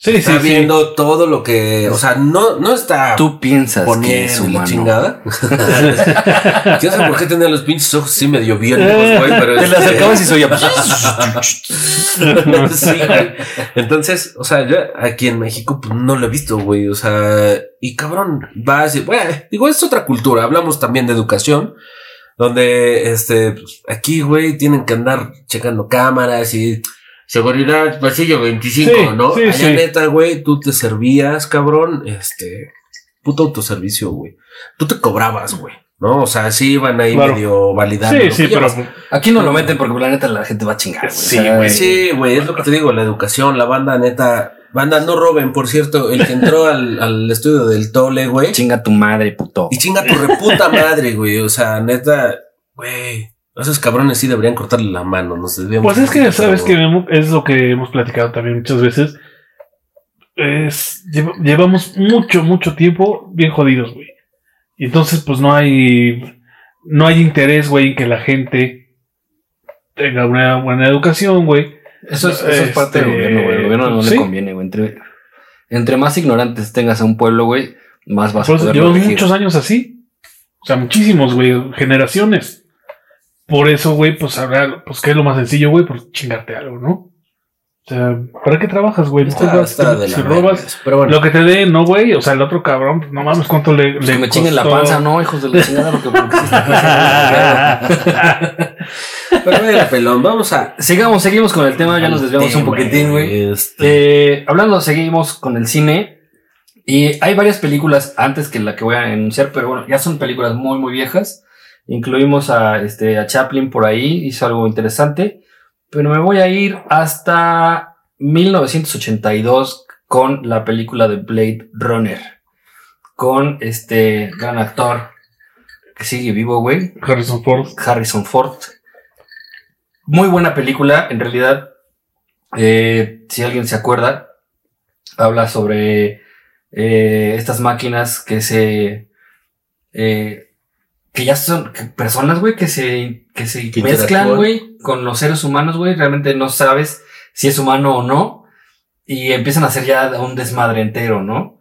Sí, está sí, sí. viendo todo lo que, o sea, no, no está Tú piensas que es humano. chingada. Yo sé por qué tenía los pinches ojos así medio biónicos, güey, pero Te le este- acercabas y se oía. sí, güey. Entonces, o sea, yo aquí en México pues, no lo he visto, güey. O sea, y cabrón, vas y, bueno, digo, es otra cultura. Hablamos también de educación, donde, este, pues, aquí, güey, tienen que andar checando cámaras y seguridad, pasillo 25, Sí, ¿no? sí, Allá sí. neta, güey, tú te servías, cabrón, este, puto autoservicio, güey. Tú te cobrabas, güey. ¿No? O sea, sí iban ahí Claro. medio validando. Sí, sí, pero. Aquí no lo meten porque la neta la gente va a chingar. güey. Sí, O sea, güey. Sí, güey, es lo que te digo, la educación, la banda neta. Banda, no roben, por cierto, el que entró al, al estudio del Tole, güey. Chinga tu madre, puto. Y chinga tu reputa madre, güey. O sea, neta, güey. Esos cabrones sí deberían cortarle la mano, nos. Pues es que, poquito, sabes que es lo que hemos platicado también muchas veces. Es, lleva- llevamos mucho, mucho tiempo bien jodidos, güey. Y entonces, pues no hay, no hay interés, güey, en que la gente tenga una buena educación, güey. Eso es, eso es parte del gobierno, güey. El gobierno no sí. le conviene, güey. Entre, entre más ignorantes tengas a un pueblo, güey, más vas Por a poder llevamos muchos años así. O sea, muchísimos, güey, generaciones. Por eso, güey, pues ahora, pues qué es lo más sencillo, güey, pues chingarte algo, ¿no? O sea, ¿para qué trabajas, güey? Está, está de si robas, Pero bueno, Lo que te dé, no, güey. O sea, el otro cabrón, pues, no mames, cuánto le. Pues le que me chinguen la panza, no, hijos de la chingada, lo que pero bueno, pelón, vamos a. Sigamos, seguimos con el tema, ya nos desviamos un poquitín, güey. Este, Eh, hablando, seguimos con el cine. Y hay varias películas antes que la que voy a enunciar, pero bueno, ya son películas muy, muy viejas. Incluimos a, este, a Chaplin por ahí, hizo algo interesante. Pero me voy a ir hasta 1982 con la película de Blade Runner. Con este gran actor que sigue vivo, güey. Harrison Ford. Harrison Ford. Muy buena película, en realidad. eh, si alguien se acuerda, habla sobre eh, estas máquinas que se. eh, que ya son personas, güey, que se, que se Que mezclan, güey, con los seres humanos, güey. Realmente no sabes si es humano o no. Y empiezan a hacer ya un desmadre entero, ¿no?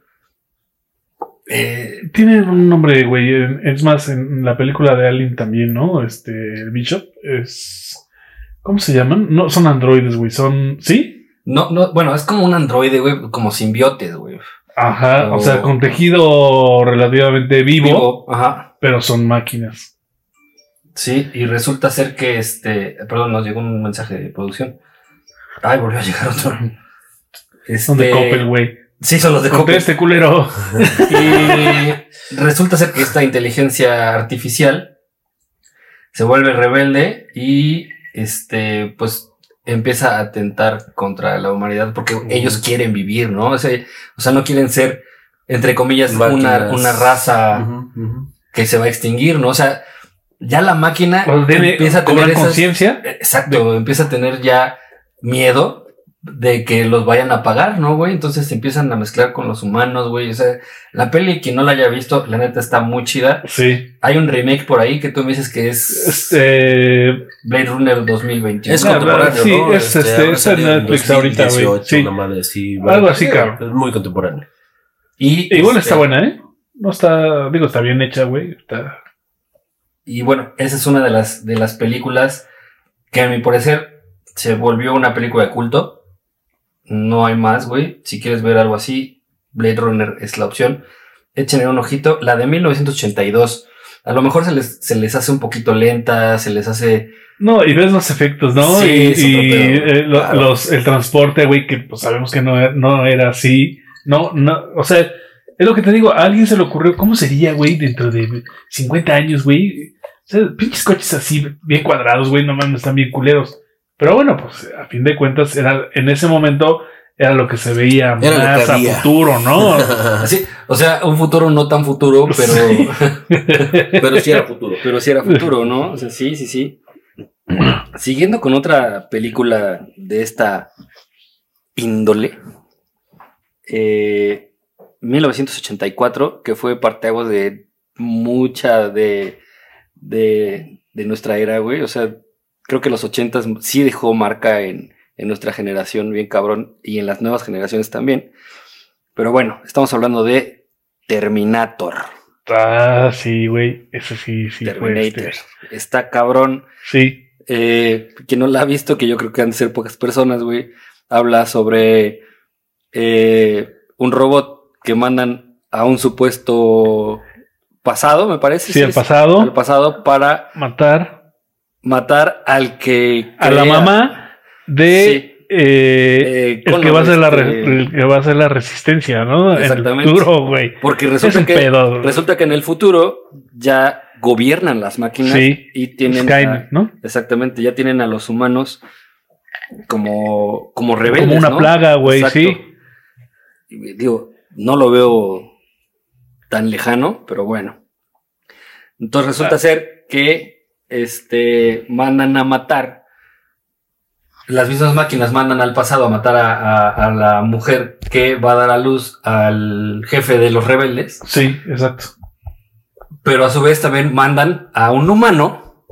Eh, Tiene un nombre, güey. Es más, en la película de Alien también, ¿no? Este, el Bishop es. ¿Cómo se llaman? No, son androides, güey. Son. ¿Sí? no, no, bueno, es como un androide, güey, como simbiotes, güey. Ajá. O sea, Oh. con tejido relativamente vivo, Vivo, ajá. Pero son máquinas. Sí, y resulta ser que este, perdón, nos llegó un mensaje de producción. Ay, volvió a llegar otro. Este, Son de Coppel, güey. Sí, son los de Coppel. Conteste, culero. Y resulta ser que esta inteligencia artificial se vuelve rebelde y este, pues empieza a atentar contra la humanidad porque ellos quieren vivir, ¿no? O sea, o sea, no quieren ser, entre comillas, una, una raza ujú. Que se va a extinguir, ¿no? O sea, ya la máquina O sea, tiene, empieza a tener conciencia. Exacto, empieza a tener ya miedo de que los vayan a pagar, ¿no, güey? Entonces se empiezan a mezclar con los humanos, güey. O sea, la peli, quien no la haya visto, la neta está muy chida. Sí. Hay un remake por ahí que tú me dices que es Este. Blade Runner 2021. Es contemporáneo, sí, ¿no? es, este, en salido Netflix ahorita, güey. 2018, Sí. Algo así, Sí, cabrón. Es muy contemporáneo. Y, Igual este, está buena, ¿eh? No está. Digo, está bien hecha, güey. Está. Y bueno, esa es una de las, de las películas que a mi parecer se volvió una película de culto. No hay más, güey. Si quieres ver algo así, Blade Runner es la opción. Échenle un ojito. La de 1982. A lo mejor se les, se les hace un poquito lenta, se les hace... No, y ves los efectos, ¿no? Sí, y y, eh, lo- claro. los, el transporte, güey, que pues sabemos que no, no era así. No, no, o sea, es lo que te digo, a alguien se le ocurrió, ¿cómo sería, güey, dentro de 50 años, güey? O sea, pinches coches así, bien cuadrados, güey, no mames, están bien culeros. Pero bueno, pues a fin de cuentas, era, en ese momento era lo que se veía Era más a futuro, ¿no? Así, o sea, un futuro no tan futuro, pero, Sí. Pero sí era futuro. pero sí era futuro, ¿no? O sea, sí, sí, sí. Siguiendo con otra película de esta índole, eh, 1984, que fue parteaguas de mucha de, de, de nuestra era, güey. O sea, creo que los 80 sí dejó marca en, en nuestra generación, bien cabrón, y en las nuevas generaciones también. Pero bueno, estamos hablando de Terminator. Ah, sí, güey. Eso sí, sí. fue Terminator. este. Está cabrón. Sí. Eh, quien no la ha visto, que yo creo que han de ser pocas personas, güey, habla sobre eh, un robot que mandan a un supuesto pasado, me parece. Sí, el es- pasado. Al pasado para Matar matar al que. a la mamá de Sí. eh, Eh, el, que va a ser la el que va a ser la resistencia, ¿no? En el Exactamente. futuro, güey. Porque Es resulta un que, pedo. resulta que en el futuro ya gobiernan las máquinas Sí. y tienen. Skynet, a- ¿no? exactamente, ya tienen a los humanos como, como rebeldes. Como una ¿no? plaga, güey, sí. Digo, no lo veo tan lejano, pero bueno. Entonces resulta Ah. ser que este mandan a matar. Las mismas máquinas mandan al pasado a matar a, a- a la mujer que va a dar a luz al jefe de los rebeldes. Sí, exacto. Pero a su vez también mandan a un humano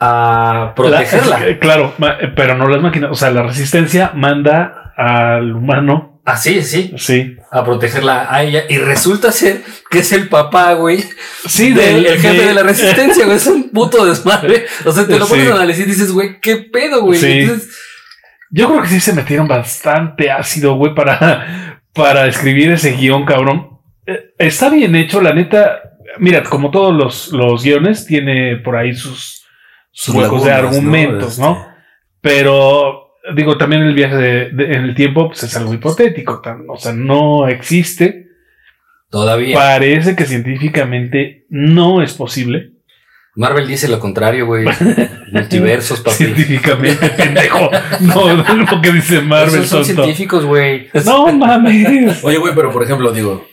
a protegerla. La- claro, pero no las máquinas. O sea, la resistencia manda al humano. Así, sí, Sí. A protegerla a ella. Y resulta ser que es el papá, güey, Sí, del el jefe de- de la resistencia, güey. Es un puto desmadre. O sea, te lo Sí. pones a analizar y dices, güey, qué pedo, güey. Sí. Entonces, Yo creo que sí se metieron bastante ácido, güey, para, para escribir ese guion, cabrón. Eh, Está bien hecho, la neta. Mira, como todos los, los guiones, tiene por ahí sus, sus huecos de argumentos, ¿no? Este, Pero, digo, también el viaje de- de- en el tiempo pues, es algo hipotético. tan- o sea, no existe. todavía. Parece que científicamente no es posible. Marvel dice lo contrario, güey. Multiversos, papi. Científicamente, pendejo. No, no es lo que dice Marvel. Esos son tonto. científicos, güey. No mames. Oye, güey, pero por ejemplo, digo,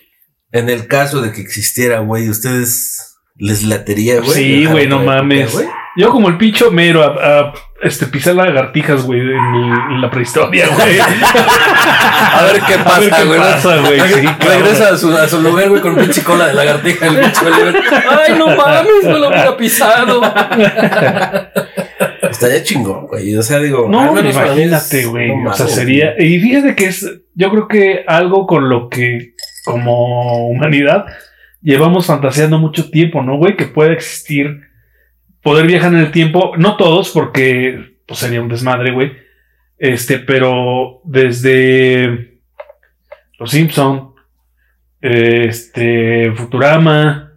en el caso de que existiera, güey, ¿ustedes les latería, güey? Sí, güey, no mames. Yo como el pincho mero a, a, este, pisar lagartijas, güey, en, la prehistoria, güey. A ver qué A ver pasa, qué güey. pasa, güey. Sí, cabrón. Regresa a su, a su lugar, güey, con pinche cola de lagartija. El pinche Oliver. Ay, no mames, no lo hubiera pisado. Estaría chingón, güey. O sea, digo, No, imagínate, güey. no o sea, sería. Y fíjate que es, yo creo que algo con lo que, como humanidad, llevamos fantaseando mucho tiempo, ¿no, güey? Que puede existir, poder viajar en el tiempo. No todos, porque pues, sería un desmadre, güey. Este, pero desde Los Simpson, este, Futurama,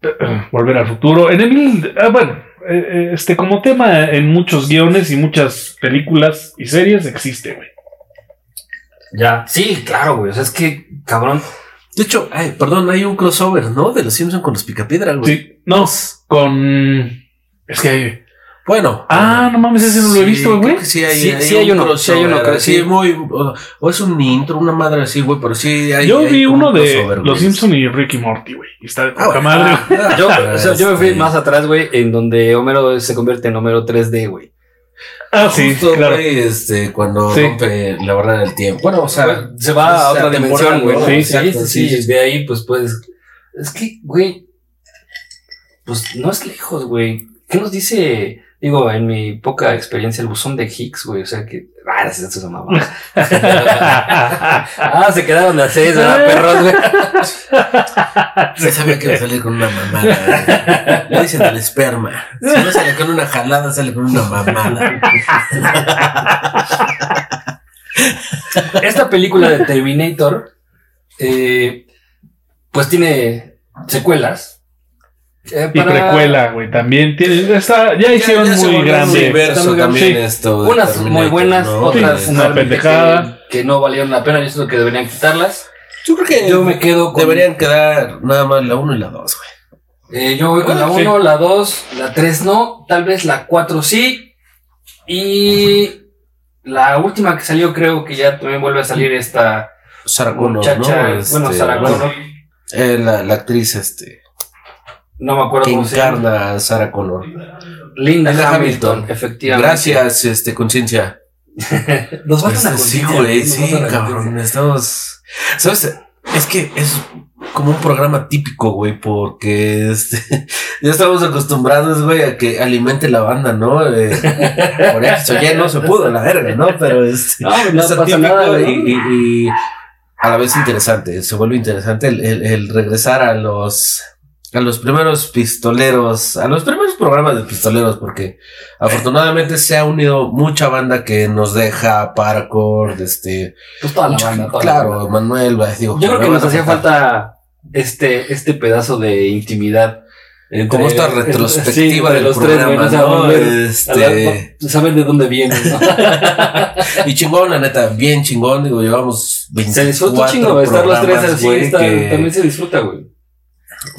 Volver al Futuro, en el, ah, bueno, eh, eh, este, como tema en muchos guiones y muchas películas y series existe, güey. Ya, sí, claro, güey. O sea, es que, cabrón. De hecho, ay, perdón, hay un crossover, ¿no? De los Simpsons con los Picapiedra, güey. Sí, no, con, es que hay, Bueno. ah, no mames, ese no lo he visto, güey. Sí, hay, Sí, hay sí un hay uno, sí hay uno, creo, sí, sí. muy. O, o es un intro, una madre así, güey, pero sí hay. Yo hay vi uno un de Los güey. Simpson y Ricky Morty, güey. Está de Ah, poca bueno, madre. ah, Yo, ah, o sea, yo me fui este, más atrás, güey, en donde Homero se convierte en Homero 3D, güey. Ah, sí, Justo, claro. güey, este, cuando Sí. rompe la barrera del tiempo. Bueno, o sea, se va a otra dimensión, güey. ¿no? Sí, sí, sí. De ahí, pues, pues. Es que, güey. Pues no es lejos, güey. ¿Qué nos dice? Digo, en mi poca experiencia, el buzón de Higgs, güey. O sea que. Ah, es esa mamá. ah, se quedaron a seis, ¿verdad, perros, güey? Se sabía que iba a salir con una mamada. Le dicen el esperma. Si no sale con una jalada, sale con una mamada. Esta película de Terminator, eh, pues tiene secuelas. Eh, Y para- precuela, güey, también tiene, está, ya hicieron Ya- ya muy grande. muy también grande. esto Unas muy buenas, ¿no? otras Sí, una pendejada. Que, que no valieron la pena. Yo siento que deberían quitarlas. Yo creo que Yo me quedo con. deberían quedar nada más la 1 y la 2, güey. Eh, yo voy con Ah, la sí. 1, la 2, la 3 no, tal vez la 4 sí. Y la última que salió, creo que ya también vuelve a salir esta Sarah Connor, muchacha. ¿no? bueno, Este, Sarah Connor. eh, la, la actriz este, No me acuerdo que cómo se llama. encarna a Sarah Connor. Linda Linda Hamilton, Hamilton. efectivamente. Gracias, este, conciencia. Nos falta Este, una sí, güey, sí, cabrón. Estamos. ¿Sabes? Es que es como un programa típico, güey, porque este, ya estamos acostumbrados, güey, a que alimente la banda, ¿no? Eh, por eso ya no se pudo, la verga, ¿no? Pero este, No, no es pasa nada, y, y- y a la vez interesante, se vuelve interesante el, el- el regresar a los a los primeros pistoleros, a los primeros programas de pistoleros, porque afortunadamente se ha unido mucha banda que nos deja Paracord, este, Pues toda la banda, toda la claro, banda. Manuel, digo, Yo creo que nos hacía falta este, este pedazo de intimidad. entre- como esta entre- retrospectiva sí, del los tres, programa, ¿no? volver Este, saber de dónde vienen. ¿no? y chingón, la neta, bien chingón, digo, llevamos 24 se disfruta chingo estar los tres así. que También se disfruta, güey.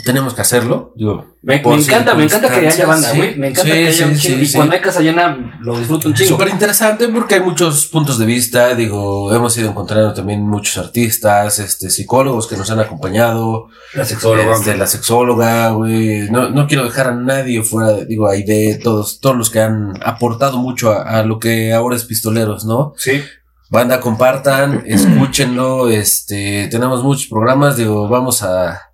Tenemos que hacerlo, digo, Me, encanta, me encanta que haya banda, sí. güey. Me encanta Sí, que haya sí, un y cuando hay casa llena, lo disfruto un chingo. Súper interesante porque hay muchos puntos de vista, digo, hemos ido encontrando también muchos artistas, este, psicólogos que nos han acompañado, La sexóloga. este, la sexóloga, güey, no, no quiero dejar a nadie fuera, de- digo, ahí de todos, todos los que han aportado mucho a, a lo que ahora es Pistoleros, ¿no? Sí. Banda, compartan, escúchenlo, este, tenemos muchos programas, digo, vamos a,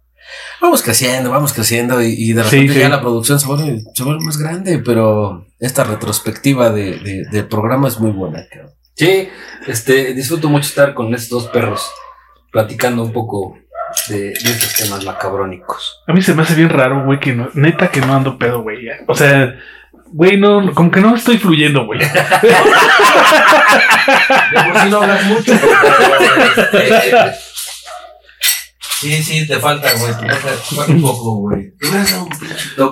vamos creciendo, vamos creciendo y, y de repente sí. ya la producción se vuelve, se vuelve más grande, pero esta retrospectiva de, de, del programa es muy buena, cabrón. Sí, este, disfruto mucho estar con estos dos perros platicando un poco de, de estos temas macabrónicos. A mí se me hace bien raro, güey, que no, neta que no ando pedo, güey. ya. O sea, güey, no, como que no estoy fluyendo, güey. De por sí no hablas mucho, pero, este, Sí, sí, te falta, güey. Te falta, un poco, güey.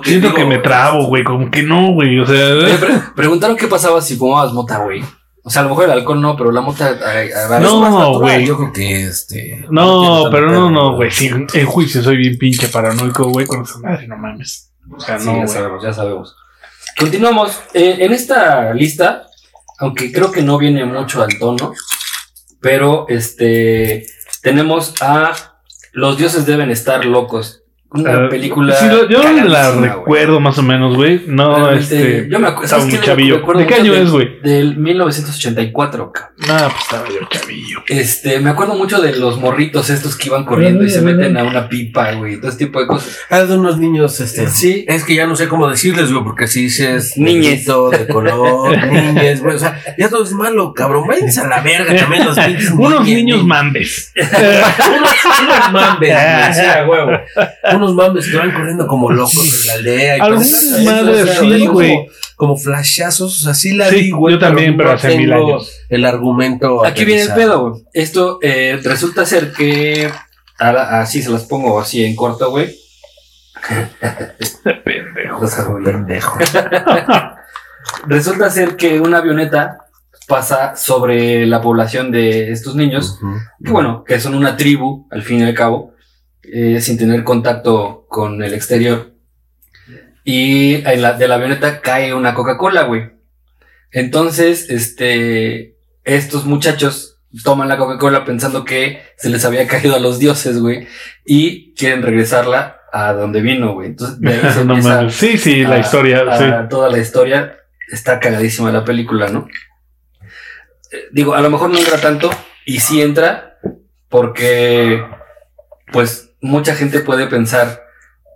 Siento digo, que me trabo, güey, como que no, güey. O sea, pre- preguntaron qué pasaba si fumabas mota, güey. O sea, a lo mejor el alcohol no, pero la mota. a- a- a- No, güey. Yo creo que este. no, tienes pero no, no, güey. Sí, en juicio soy bien pinche paranoico, güey, con esa madre, no mames. O sea, Sí, no, ya sabemos, ya sabemos. Continuamos. Eh, en esta lista, aunque creo que no viene mucho al tono, pero este tenemos a Los dioses deben estar locos. Una Ah, película. sí, yo la recuerdo más o menos, güey. No, Realmente, este. yo me acuerdo. estaba ¿sabes muy qué? chavillo. ¿De qué año de- es, güey? Del 1984, cabrón. No, pues estaba yo chavillo. Este, me acuerdo mucho de los morritos estos que iban corriendo y se meten a una pipa, güey, todo ese tipo de cosas. Ah, de unos niños, este. Sí. Es que ya no sé cómo decirles, güey, porque si dices. Negrito, de color, niñes, güey. O sea, ya todo es malo, cabrón. Váyanse a la verga también los pinches Unos niños ni- mambes. unos, unos mambes, güey, sí. Unos mambes que van corriendo como locos en la aldea. y Algunas madres, sí, güey. Como flashazos, o sea, sí la Sí, vi, güey. yo también, pero hace mil años. El argumento. Aquí viene el pedo, güey. Esto eh, resulta ser que. ahora, Así se las pongo así en corto, güey. Pendejo. Pendejo. Resulta ser que una avioneta pasa sobre la población de estos niños, que bueno, que son una tribu, al fin y al cabo, eh, sin tener contacto con el exterior. Y en la, de la avioneta cae una Coca-Cola, güey. Entonces, este, estos muchachos toman la Coca-Cola pensando que se les había caído a los dioses, güey, y quieren regresarla a donde vino, güey. Entonces, de ahí se No empieza. Sí, sí, la historia, a sí. Toda la historia está cagadísima la película, ¿no? Eh, digo, a lo mejor no entra tanto, y sí entra, porque, pues, mucha gente puede pensar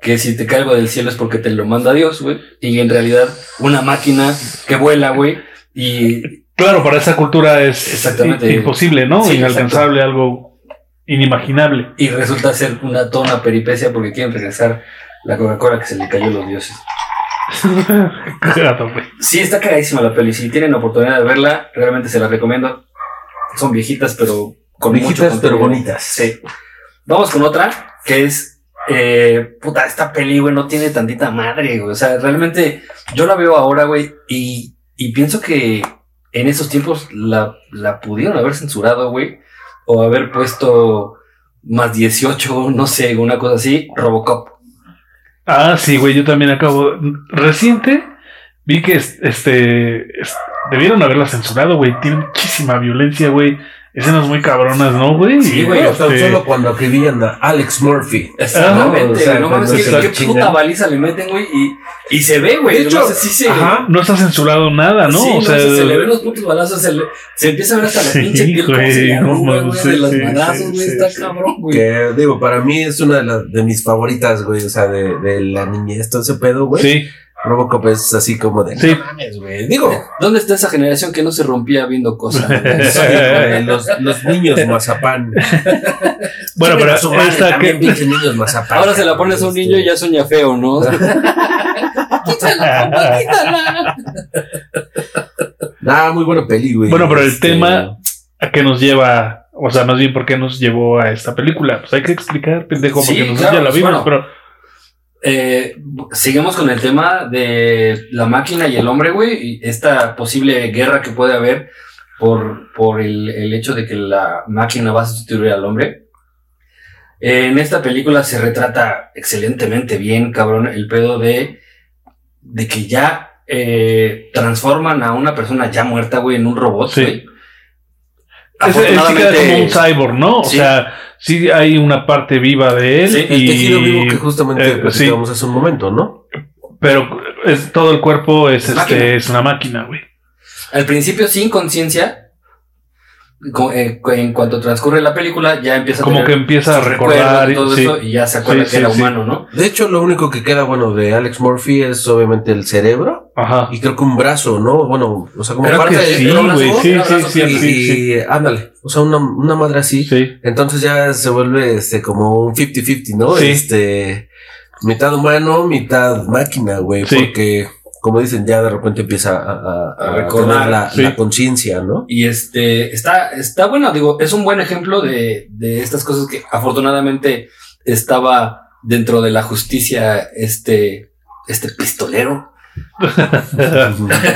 que si te cae algo del cielo es porque te lo manda Dios, güey, y en realidad una máquina que vuela, güey, y Claro, para esa cultura es Exactamente. imposible, ¿no? Sí, Inalcanzable, algo inimaginable. y resulta ser una toda una peripecia porque quieren regresar la Coca-Cola que se le cayó a los dioses. Sí, está cagadísima la peli. Si tienen la oportunidad de verla, realmente se la recomiendo. Son viejitas, pero con mucho Viejitas, contenido. pero bonitas. Sí. Vamos con otra, que es. Eh, puta, esta peli, güey, no tiene tantita madre, güey. O sea, realmente yo la veo ahora, güey, y, y pienso que en esos tiempos la, la pudieron haber censurado, güey, o haber puesto más 18, no sé, una cosa así. Robocop. Ah, sí, güey, yo también acabo. Reciente vi que es- este es- debieron haberla censurado, güey. Tiene muchísima violencia, güey. Escenas muy cabronas, ¿no, güey? Sí, güey, Bueno, tan Este, solo cuando acribillan a Alex Murphy. Exactamente, o sea, no mames, qué, qué puta baliza le meten, güey, y, y se ve, güey. De hecho, no sé si se. ajá. no está censurado nada, ¿no? Sí, o sea, se, le ven los putos balazos, se, le- se empieza a ver hasta la Sí, pinche piel como güey, se le no arruga, mames, güey, sí, de los sí, balazos, sí, güey, sí, está sí. cabrón, güey. Que digo, para mí es una de, las de mis favoritas, güey. O sea, de, de la niñez, todo ese pedo, güey. sí, Robocop es así como de. Sí. No mames, güey. Digo, ¿Dónde está esa generación que no se rompía viendo cosas? sí, güey, los, los niños mazapán. Bueno, pero a su madre, esta también que- niños mazapán. Ahora se la pones a un Este, niño y ya sueña feo, ¿no? Quítala, papá, quítala. Ah, muy buena peli, güey. Bueno, pero el Este, tema a qué nos lleva, o sea, más bien por qué nos llevó a esta película. Pues hay que explicar, pendejo, Sí, porque nosotros claro, ya la pues, vimos, bueno. Eh, seguimos con el tema de la máquina y el hombre, güey, y esta posible guerra que puede haber por, por el, el hecho de que la máquina va a sustituir al hombre. En esta película se retrata excelentemente bien, cabrón, el pedo de, de que ya eh, transforman a una persona ya muerta, güey, en un robot, Sí. güey. Pero ese, él sí queda como un Afortunadamente, cyborg, ¿no? O Sí. sea, sí hay una parte viva de él. Sí, El y, tejido vivo que justamente eh, platicábamos hace un momento, ¿no? Pero es, todo el cuerpo es, Es máquina. este, es una máquina, güey. al principio sin conciencia, co- co- en cuanto transcurre la película, ya empieza a Como tener que empieza a recordar. y todo sí. eso, y ya se acuerda Sí, que sí, era sí. humano, ¿no? De hecho, lo único que queda, bueno, de Alex Murphy es obviamente el cerebro Ajá. y creo que un brazo, ¿no? Bueno, o sea, como Creo parte que de sí, güey, sí, sí, y, sí. y ándale, o sea, una, una madre así. Sí. Entonces ya se vuelve este como un 50-50, ¿no? Sí. Este mitad humano, mitad máquina, güey, Sí. porque como dicen, ya de repente empieza a, a- A a recordar, la, sí. la conciencia, ¿no? Y este, está, está bueno, digo, es un buen ejemplo de, de estas cosas que afortunadamente estaba dentro de la justicia este, este pistolero.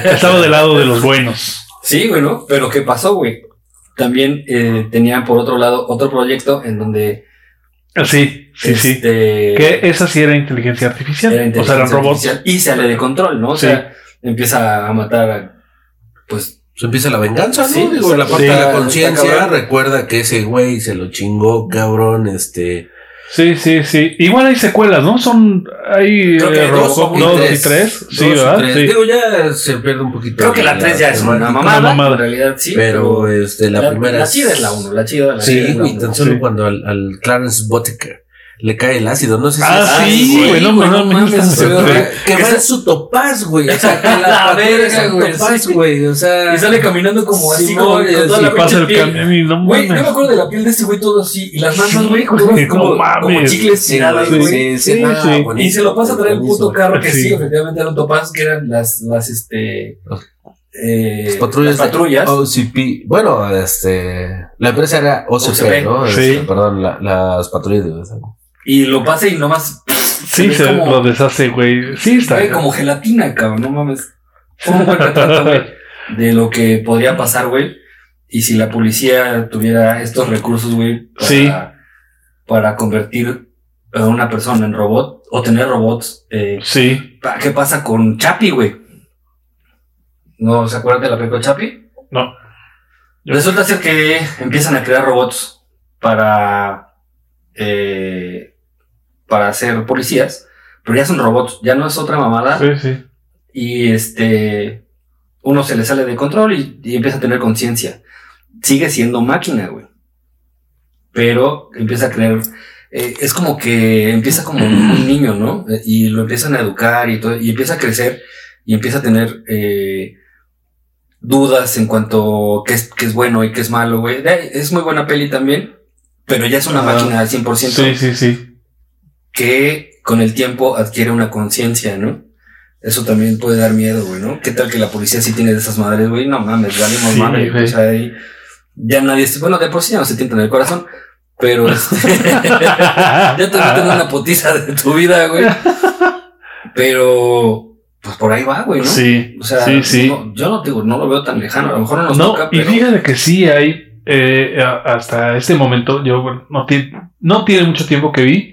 Estaba del lado de los buenos. Sí, güey, ¿no? Pero ¿qué pasó, güey? También eh, tenían por otro lado otro proyecto en donde Sí, sí, sí. este, Que esa sí era inteligencia artificial. era o sea, eran inteligencia robots. y sale de control, ¿no? O Sí. sea, empieza a matar a, pues Se empieza la venganza, ¿no? Sí, Digo, la parte sí. de la conciencia recuerda que ese güey se lo chingó, cabrón, este... Sí, sí, sí. Igual hay secuelas, ¿no? Son. Hay Creo que eh, dos Robocop y 2 y tres. 3. Sí, y ¿verdad? tres. Sí. Digo, ya se pierde un poquito. creo que la 3 ya es una temática, mamada, mamada. en realidad sí, Pero este, la, la, primera la chida es la 1, la chida, la Sí, chida la güey, uno. tan solo Sí. cuando al, al Clarence Bottaker le cae el ácido, no sé si Ah, es- sí, güey, no, no, que va en su topaz, güey. O sea, que la, verga, güey, topaz, güey. O sea, Y sale caminando como así, como y con toda así la pasa el piel. camión Güey, yo me acuerdo de la piel de este güey todo así. Y las manos, güey, como, como chicles sí, tiradas, güey, sí, sí, Sí, sí. buenísimo, Y se lo pasa a traer un puto carro que sí, Sí. efectivamente eran topaz, que eran las, las, este... eh, Las patrullas. las patrullas. de OCP. Bueno, este. La empresa era OCP, OCP, ¿no? sí. Este, perdón, la- las patrullas de. Y lo pasa y nomás... Sí, se como, lo deshace, güey. Sí, está. ve como gelatina, cabrón, no mames. Fue un buen retrato, güey, de lo que podría pasar, güey. Y si la policía tuviera estos recursos, güey, para, Sí. para convertir a una persona en robot o tener robots, eh, Sí, ¿qué pasa con Chapi, güey? ¿No se acuerdan de la película Chapi? no. Resulta ser que empiezan a crear robots para, eh, para ser policías, pero ya son robots, ya no es otra mamada. Sí, sí. Y este, uno se le sale de control y, y empieza a tener conciencia. Sigue siendo máquina, güey. Pero empieza a creer, eh, es como que empieza como un niño, ¿no? Eh, Y lo empiezan a educar y todo, y empieza a crecer y empieza a tener eh, dudas en cuanto a qué es, qué es bueno y qué es malo, güey. De- Es muy buena peli también, pero ya es una máquina al 100% Sí, sí, sí. Que con el tiempo adquiere una conciencia, ¿no? Eso también puede dar miedo, güey, ¿no? ¿Qué tal que la policía sí tiene de esas madres, güey? No mames, valimos Sí, güey. O sea, ahí ya nadie, bueno, de por sí ya no se tienta en el corazón, pero este, ya te meten una potiza de tu vida, güey. Pero, pues por ahí va, güey, ¿no? Sí, O sea, sí, sí. no- yo no, digo, no lo veo tan lejano, a lo mejor no nos No, toca, y pero... fíjate que sí hay, eh, hasta este momento, yo bueno, no, tiene, no tiene mucho tiempo que vi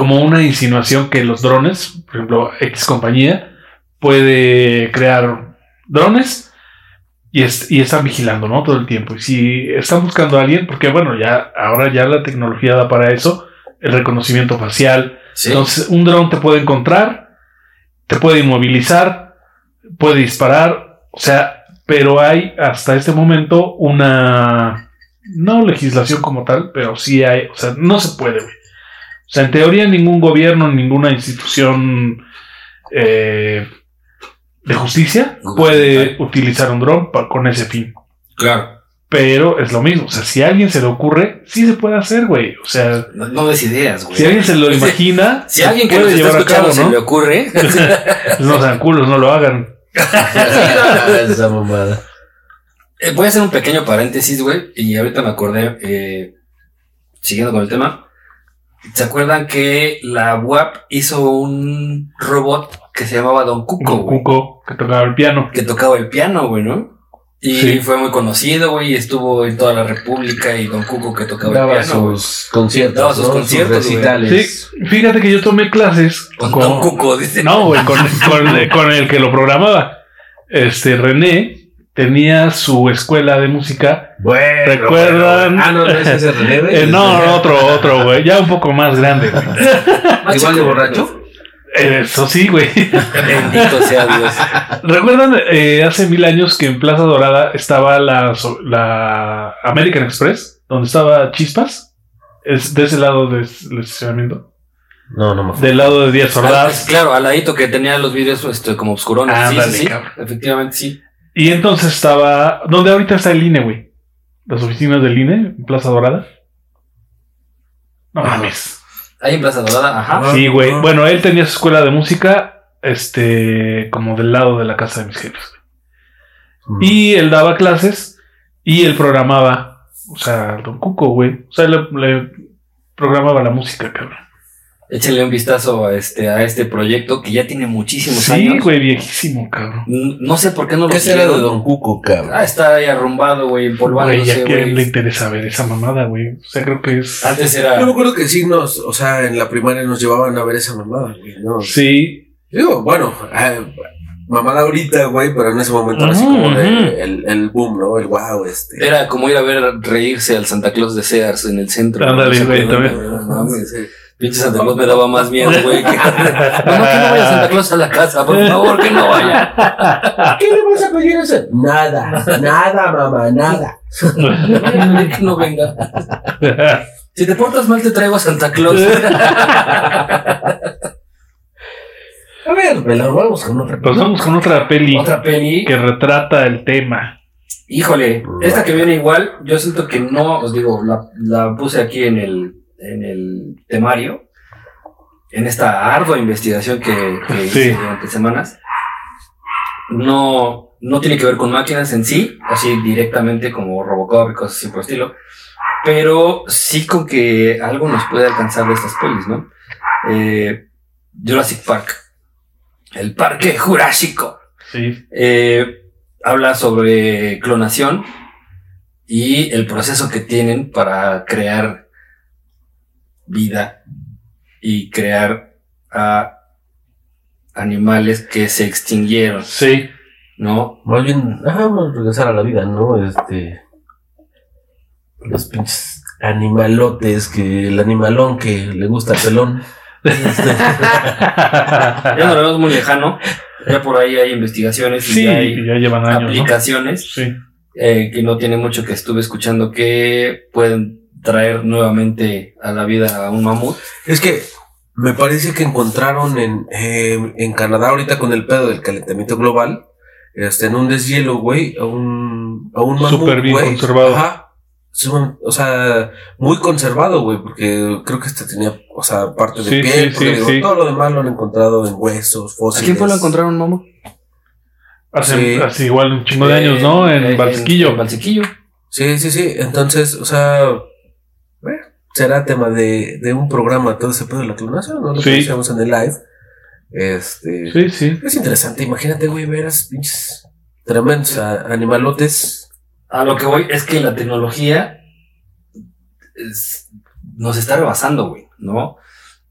como una insinuación que los drones, por ejemplo, X compañía, puede crear drones y, es- y están vigilando, ¿no? Todo el tiempo. Y si están buscando a alguien, porque bueno, ya ahora ya la tecnología da para eso, el reconocimiento facial. Sí. Entonces, un dron te puede encontrar, te puede inmovilizar, puede disparar, o sea, pero hay hasta este momento una no legislación como tal, pero sí hay, o sea, no se puede, güey. O sea, en teoría ningún gobierno, ninguna institución eh, de justicia puede utilizar un dron con ese fin. Claro. Pero es lo mismo, o sea, si a alguien se le ocurre, sí se puede hacer, güey. O sea, No, no des ideas, güey. si alguien se lo imagina, Si alguien que se nos puede está llevar a cabo, se ¿no? le ocurre, no sean culos, no lo hagan. Esa mamada. Eh, voy a hacer un pequeño paréntesis, güey, y ahorita me acordé, eh, siguiendo con el tema, ¿se acuerdan que la WAP hizo un robot que se llamaba Don Cuco, Con güey? Cuco, que tocaba el piano. Que tocaba el piano, güey, ¿no? Y Sí. fue muy conocido, güey, y estuvo en toda la República y Don Cuco que tocaba el piano, sus conciertos, Daba sus ¿no? conciertos, güey. recitales. Sí, fíjate que yo tomé clases Con Don Cuco, dice. No, güey, con, con- con el que lo programaba. Este, René tenía su escuela de música. Bueno, ¿Recuerdan? bueno. Ah, no, no es ese René, güey. Eh, no, otro, otro, güey. Ya un poco más grande, güey. Igual de borracho. Eso sí, güey. Bendito sea Dios. ¿Recuerdan eh, hace mil años que en Plaza Dorada estaba la, American Express? Donde estaba Chispas. Es de ese lado del estacionamiento. No, no me acuerdo. Del lado de Díaz Ordaz. claro, al ladito que tenía los vídeos este, como oscurones. sí, sí. Efectivamente, sí. Y entonces estaba. ¿Dónde ahorita está el INE, güey? Las oficinas del INE en Plaza Dorada. No mames. Ahí en Plaza Dorada, ajá. Sí, güey. Bueno, él tenía su escuela de música, este, como del lado de la casa de mis jefes. Mm. Y él daba clases y él programaba, o sea, Don Cuco, güey. O sea, le, le programaba la música, cabrón. Échenle un vistazo a este, a este proyecto que ya tiene muchísimos Sí, años. güey, viejísimo, cabrón. No sé por qué no lo ¿Qué será de. Don Cuco, cabrón? Ah, está ahí arrumbado, güey, Güey, empolvándose, ¿a quién le güey. interesa ver esa mamada, güey? O sea, creo que es... Antes Yo me era... acuerdo que sí nos, o sea, en la primaria nos llevaban a ver esa mamada, güey, ¿no? Sí, Digo, bueno, eh, mamada ahorita, güey, pero en ese momento era así como de el, el boom, ¿no? El wow, este. Era como ir a ver reírse al Santa Claus de Sears en el centro. Ándale, ¿no? güey, No, también. no, no, mames. Pinche Santa Claus me daba más miedo, güey. que- Mamá, que no vaya Santa Claus a la casa, por favor, que no vaya. ¿Qué le vas a pedir a ese? Nada, nada, mamá, nada. que no venga. Si te portas mal, te traigo a Santa Claus. A ver, la vamos con otra. Pues vamos con otra peli Otra peli. que retrata el tema. Híjole, esta que viene igual, yo siento que no, os digo, la, la puse aquí en el, en el temario, en esta ardua investigación que, que hice durante semanas. No, no tiene que ver con máquinas en sí, así directamente como Robocop y cosas así por el estilo, pero sí con que algo nos puede alcanzar de estas pelis, ¿no? Eh, Jurassic Park, el parque jurásico. Sí. Eh, habla sobre clonación y el proceso que tienen para crear vida y crear a animales que se extinguieron, Sí. ¿no? Más bien, vamos a regresar a la vida, ¿no? Este. Los pinches animalotes, que el animalón que le gusta el pelón. Ya no lo vemos muy lejano, ya por ahí hay investigaciones y Sí, ya hay ya llevan años. ¿no? aplicaciones Sí. eh, que no tiene mucho que estuve escuchando que pueden traer nuevamente a la vida a un mamut. Es que me parece que encontraron en, eh, en Canadá ahorita con el pedo del calentamiento global, este, en un deshielo, güey, a un, a un mamut, Súper bien conservado. Ajá. O sea, muy conservado, güey, porque creo que este tenía, o sea, parte de Sí, piel, sí, porque sí, digo, sí. todo lo demás lo han encontrado en huesos, ¿A fósiles. quién fue lo encontraron mamut? Hace, Sí. hace igual un chingo de años, ¿no? En Eh, Valsequillo. En Valsequillo. Sí, sí, sí. Entonces, o sea, será tema de, de un programa todo ese pedo de la clonación, ¿no? Lo Sí. en el live. Este. Sí, sí. Es interesante, imagínate, güey, ver a esos pinches tremendos a- animalotes. A lo que voy es que la tecnología es- nos está rebasando, güey, ¿no?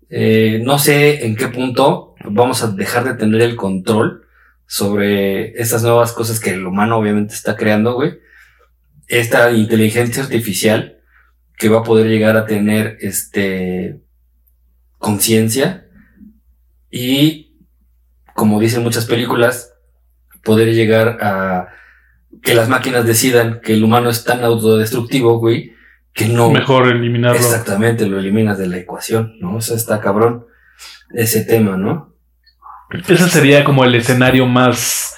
Eh, no sé en qué punto vamos a dejar de tener el control sobre estas nuevas cosas que el humano obviamente está creando, güey. Esta inteligencia artificial que va a poder llegar a tener este conciencia y como dicen muchas películas poder llegar a que las máquinas decidan que el humano es tan autodestructivo, güey, que no Mejor eliminarlo. exactamente lo eliminas de la ecuación, ¿no? O sea, está cabrón ese tema, ¿no? Ese sería como el escenario más,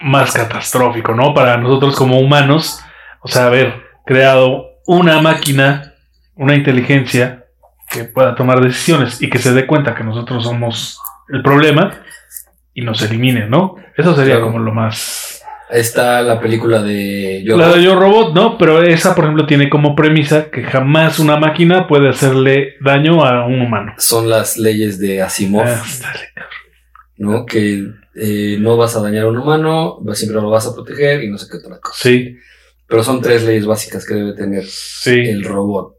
más catastrófico, ¿no? Para nosotros como humanos, o sea, haber creado una máquina, una inteligencia que pueda tomar decisiones y que se dé cuenta que nosotros somos el problema y nos elimine, ¿no? Eso sería Claro. como lo más... Está la película de Yo, La de Yo Robot, ¿no? Pero esa, por ejemplo, tiene como premisa que jamás una máquina puede hacerle daño a un humano. son las leyes de Asimov, Ah. ¿no? Que eh, no vas a dañar a un humano, siempre lo vas a proteger y no sé qué otra cosa. Sí, Pero son tres leyes básicas que debe tener sí. el robot.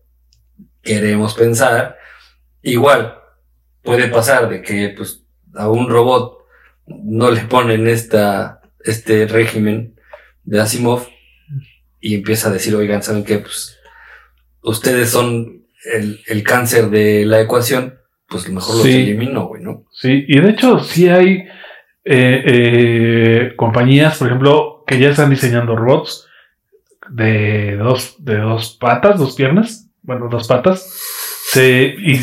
Queremos pensar, igual puede pasar de que pues a un robot no le ponen esta, este régimen de Asimov y empieza a decir, oigan, ¿saben qué? Pues ustedes son el, el cáncer de la ecuación, pues mejor los Sí. elimino, güey, ¿no? Sí, y de hecho sí hay eh, eh, compañías, por ejemplo, que ya están diseñando robots de dos, de dos patas, dos piernas, bueno, dos patas, se, y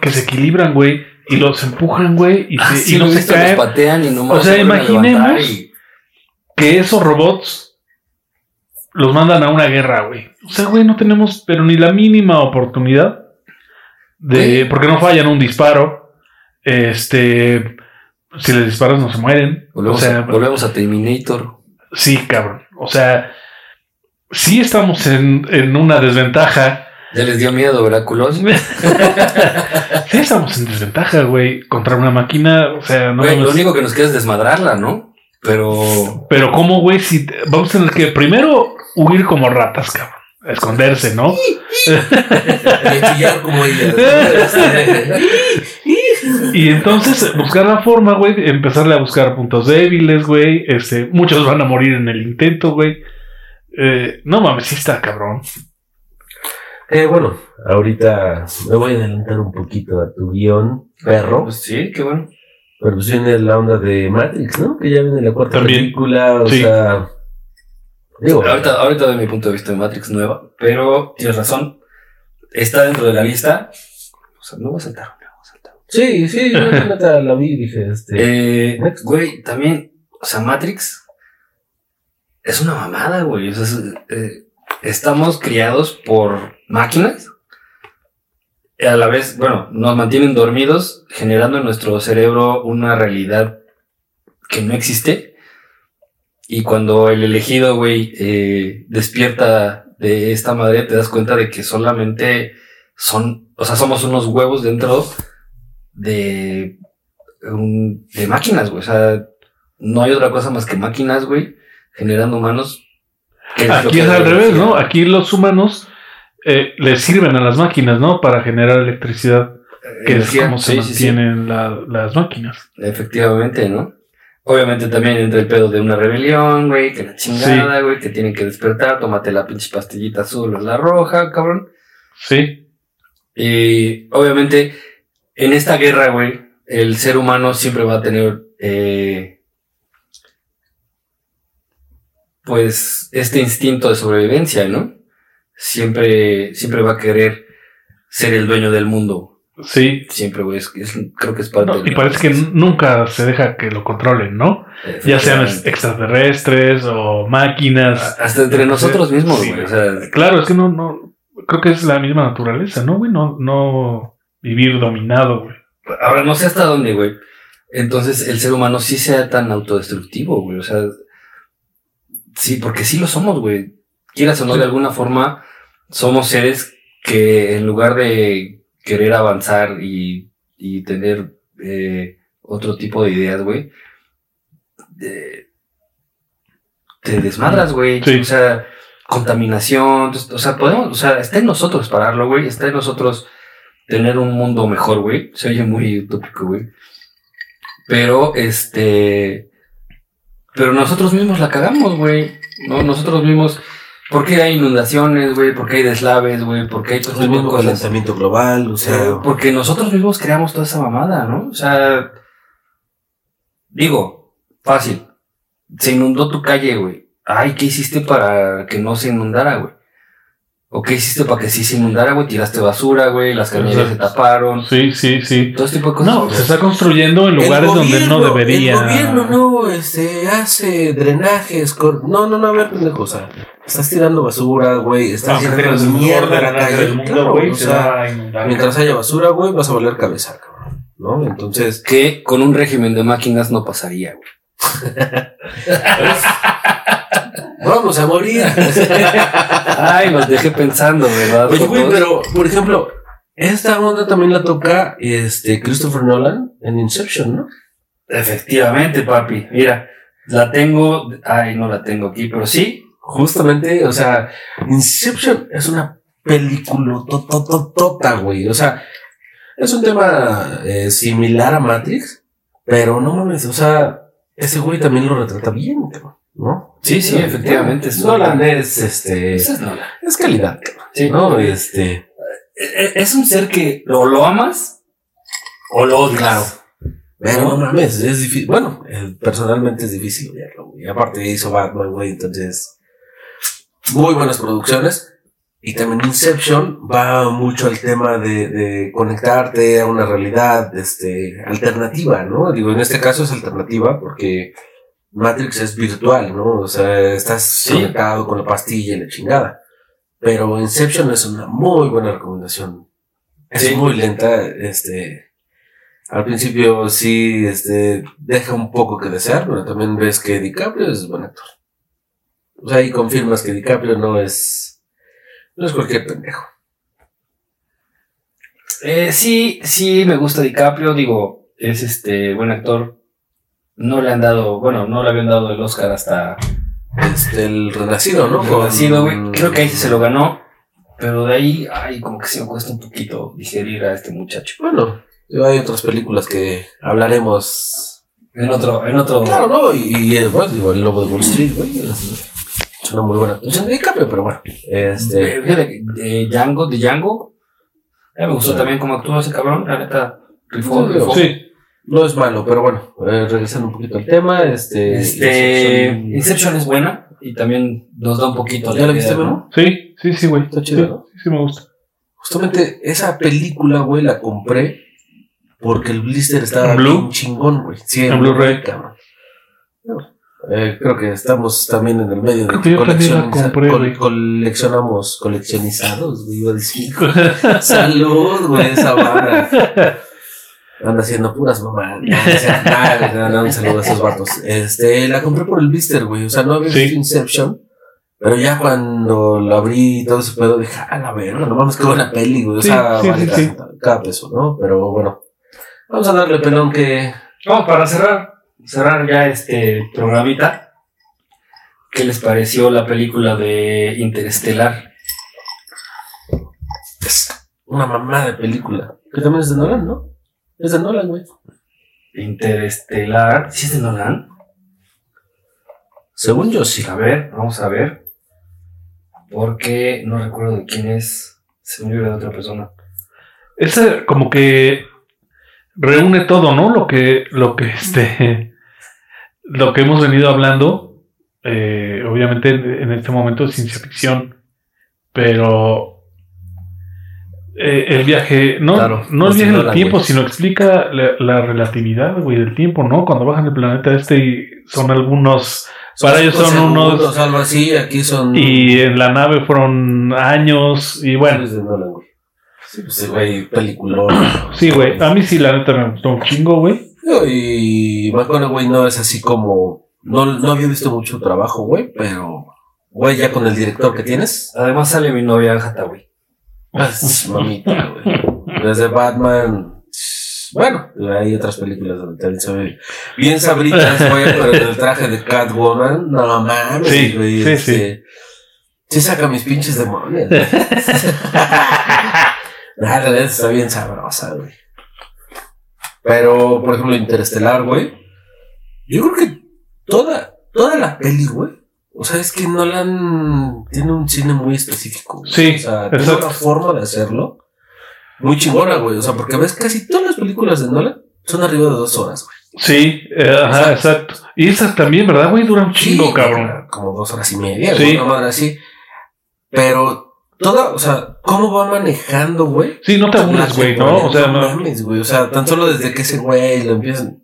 que se equilibran, güey, y los empujan, güey, y, Ah, se- sí, y no se visto, los caen. patean y nomás O sea, se imaginemos- y- Que esos robots los mandan a una guerra, güey. O sea, güey, no tenemos, pero ni la mínima oportunidad de, porque no fallan un disparo. Este, si les disparas no se mueren. Volvemos, o sea, volvemos a Terminator. Sí, cabrón. O sea, sí estamos en, en una desventaja. Ya les dio miedo, ¿verdad, culos? Sí estamos en desventaja, güey, contra una máquina. O sea, no Güey, lo único que nos queda es desmadrarla, ¿no? Pero Pero cómo, güey, si vamos a tener que primero huir como ratas, cabrón. Esconderse, ¿no? Como. Y entonces buscar la forma, güey, empezarle a buscar puntos débiles, güey. Este, muchos van a morir en el intento, güey. Eh, no mames, sí está cabrón. Eh, bueno, ahorita me voy a adelantar un poquito a tu guion, perro. Pues sí, qué bueno. Pero pues viene la onda de Matrix, ¿no? Que ya viene la cuarta También. película, o Sí. sea... Digo, Ahorita, ahorita de mi punto de vista de Matrix nueva, pero tienes razón. Está dentro de la lista. O sea, no voy a saltar, no voy a saltar. sí, sí, yo la vi dije, este... Eh, güey, también, o sea, Matrix es una mamada, güey. Eh, estamos criados por máquinas. A la vez, bueno, nos mantienen dormidos, generando en nuestro cerebro una realidad que no existe. Y cuando el elegido, güey, eh, despierta de esta madre, te das cuenta de que solamente son, o sea, somos unos huevos dentro de, un- de máquinas, güey. O sea, no hay otra cosa más que máquinas, güey, generando humanos. Aquí es al revés. ¿no? Aquí los humanos eh, les sirven a las máquinas, ¿no? Para generar electricidad, que es como se sí, sí, sí. mantienen la- las máquinas. Efectivamente, ¿no? Obviamente también entra el pedo de una rebelión, güey, que la chingada, güey, que tienen que despertar, tómate la pinche pastillita azul o la roja, cabrón. Sí, Y obviamente en esta guerra, güey, el ser humano siempre va a tener, eh, pues, este instinto de sobrevivencia, ¿no? Siempre, siempre va a querer ser el dueño del mundo. sí. Siempre, güey, es, es- creo que es parte No, de y parece que nunca se deja que lo controlen, ¿no? Ya sean extraterrestres o máquinas. Hasta entre nosotros mismos, Sí. güey. O sea, Claro, es que no, no, creo que es la misma naturaleza, ¿no, güey? No, no vivir dominado, güey. ahora no sé hasta dónde, güey. Entonces el ser humano sí sea tan autodestructivo, güey. O sea, sí, porque sí lo somos, güey. Quieras o no, de alguna forma, somos seres que en lugar de querer avanzar y, y tener eh, otro tipo de ideas, güey, eh, te desmadras, güey. Sí. O sea, contaminación, o sea, podemos, o sea, está en nosotros pararlo, güey. Está en nosotros tener un mundo mejor, güey. Se oye muy utópico, güey. Pero, este, Pero nosotros mismos la cagamos, güey. ¿no? Nosotros mismos. ¿Por qué hay inundaciones, güey? ¿Por qué hay deslaves, güey? ¿Por qué hay todo El mismo cosas? calentamiento global, o sea. Porque nosotros mismos creamos toda esa mamada, ¿no? O sea. Digo, fácil. Se inundó tu calle, güey. Ay, ¿qué hiciste para que no se inundara, güey? ¿O qué hiciste para que sí se inundara, güey? Tiraste basura, güey, las cañerías se taparon. Sí, sí, sí. Todo este tipo de cosas. No, se está construyendo en lugares El donde no gobierno- debería. El gobierno no este, hace drenajes. cor- No, no, no, a ver, pendejo. O sea, estás tirando basura, güey. Estás Aunque tirando mierda a la calle. del mundo, Claro, güey, o se sea, mientras haya basura, güey, vas a valer cabeza, cabrón. ¿No? Entonces, Que con un régimen de máquinas no pasaría, güey. vamos a morir. Ay, los dejé pensando, ¿verdad? Oye, güey, pero, por ejemplo, esta onda también la toca este Christopher Nolan en Inception, ¿no? Efectivamente, papi. Mira, la tengo. Ay, no la tengo aquí, pero sí. Justamente, o sea, Inception es una película totototota, güey. O sea, es un tema eh, similar a Matrix, pero no mames, o sea, ese güey también lo retrata bien, cabrón, ¿no? Sí, sí, efectivamente. es Nolan es, este, es Nolan. es calidad, Sí. ¿no? Este, E- Es un ser que o lo amas o lo odias. Claro. pero no mames, es difícil. Bueno, eh, personalmente es difícil odiarlo, güey. Aparte hizo Batman, güey, entonces, muy buenas producciones. Y también Inception va mucho al tema de, de conectarte a una realidad este, alternativa, ¿no? Digo, en este caso es alternativa porque Matrix es virtual, ¿no? O sea, estás Sí. conectado con la pastilla y la chingada. Pero Inception es una muy buena recomendación. Es Sí. muy lenta, este... Al principio sí, este, deja un poco que desear, pero también ves que DiCaprio es buen actor. O sea, ahí confirmas que DiCaprio no es, no es cualquier pendejo. Eh, sí, sí, me gusta DiCaprio. Digo, es este buen actor. No le han dado, bueno, no le habían dado el Oscar hasta Este, el renacido, ¿no? el Renacido, güey. Creo que ahí sí se lo ganó. Pero de ahí, ay, como que sí me cuesta un poquito digerir a este muchacho. Bueno, hay otras películas que hablaremos. En otro, en otro. Claro, ¿no? Y, y, bueno, digo, el Lobo de Wall Street, güey. Es es una muy buena actuación de DiCaprio, pero bueno. Este, de Django, de Django. Me gustó Sí. también cómo actuó ese cabrón, la neta. Rifó, Sí, rifó. Sí. No es malo, pero bueno, eh, regresando un poquito al tema, este. Este, Inception- Inception es buena y también nos da un poquito ¿Ya la viste, Memo? Sí, sí, sí, güey. Está chido, Sí, ¿no? sí, sí me gusta. Justamente esa película, güey, la compré porque el blister estaba ¿En Blue? bien chingón, güey. Sí, En Blu-ray. Eh, creo que estamos también en el medio de Creo que coleccioniza- compré, col- coleccionamos coleccionizados, güey, iba a decir. Salud, güey, esa banda. Anda haciendo puras mamadas. No, no, no, un saludo a esos vatos. Este, la compré por el blister, güey. O sea, no había Sí. visto Inception. Pero ya cuando lo abrí y todo ese pedo, dije, a la verga, no mames, qué buena peli, güey. O Sí, sea, sí, vale sí, cada, sí. cada peso, ¿no? Pero bueno, vamos a darle pelón que. Vamos, para cerrar, cerrar ya este programita. ¿Qué les pareció la película de Interestelar? Es una mamada de película. Que también es de Nolan, ¿no? Es de Nolan, güey. Interestelar, ¿sí es de Nolan? Según yo, sí. A ver, vamos a ver. Porque no recuerdo de quién es. Se me olvidó de otra persona. Ese como que reúne todo, ¿no? Lo que, lo que este, lo que hemos venido hablando. eh, obviamente en este momento es ciencia ficción, pero eh, el viaje, no, Claro, no el viaje en el Nolan, tiempo, güey. sino explica la, la relatividad, güey, del tiempo, ¿no? Cuando bajan el planeta este y son algunos, para ellos son unos, algo así, aquí son. y en la nave fueron años, y bueno, güey. Sí, pues, güey, peliculón. sí, güey, a mí sí la neta me gustó un chingo, güey. Y McConaughey no es así como. No, no había visto mucho trabajo, güey, pero. Güey, ya con el director que tienes. Además sale mi novia Hathaway. Es mamita, güey. Desde Batman. Bueno, hay otras películas donde también se ve bien sabritas, güey, pero en el traje de Catwoman, no mames, Sí, güey. sí, este, sí. saca mis pinches demonios. realidad está bien sabrosa, güey. Pero, por ejemplo, Interestelar, güey. Yo creo que toda toda la peli, güey. O sea, es que Nolan tiene un cine muy específico. güey. Sí, O sea, tiene exacto. una forma de hacerlo muy chingona, güey. O sea, porque ves casi todas las películas de Nolan son arriba de dos horas, güey. Sí, eh, ajá, exacto. Y esas también, ¿verdad, güey? Duran un chingo, Sí, cabrón. Como dos horas y media, Sí. Una madre así. Pero toda, o sea, cómo va manejando, güey. Sí, no te aburres, güey, ¿no? O sea, no mames, güey. O sea, tan solo desde que ese güey lo empiezan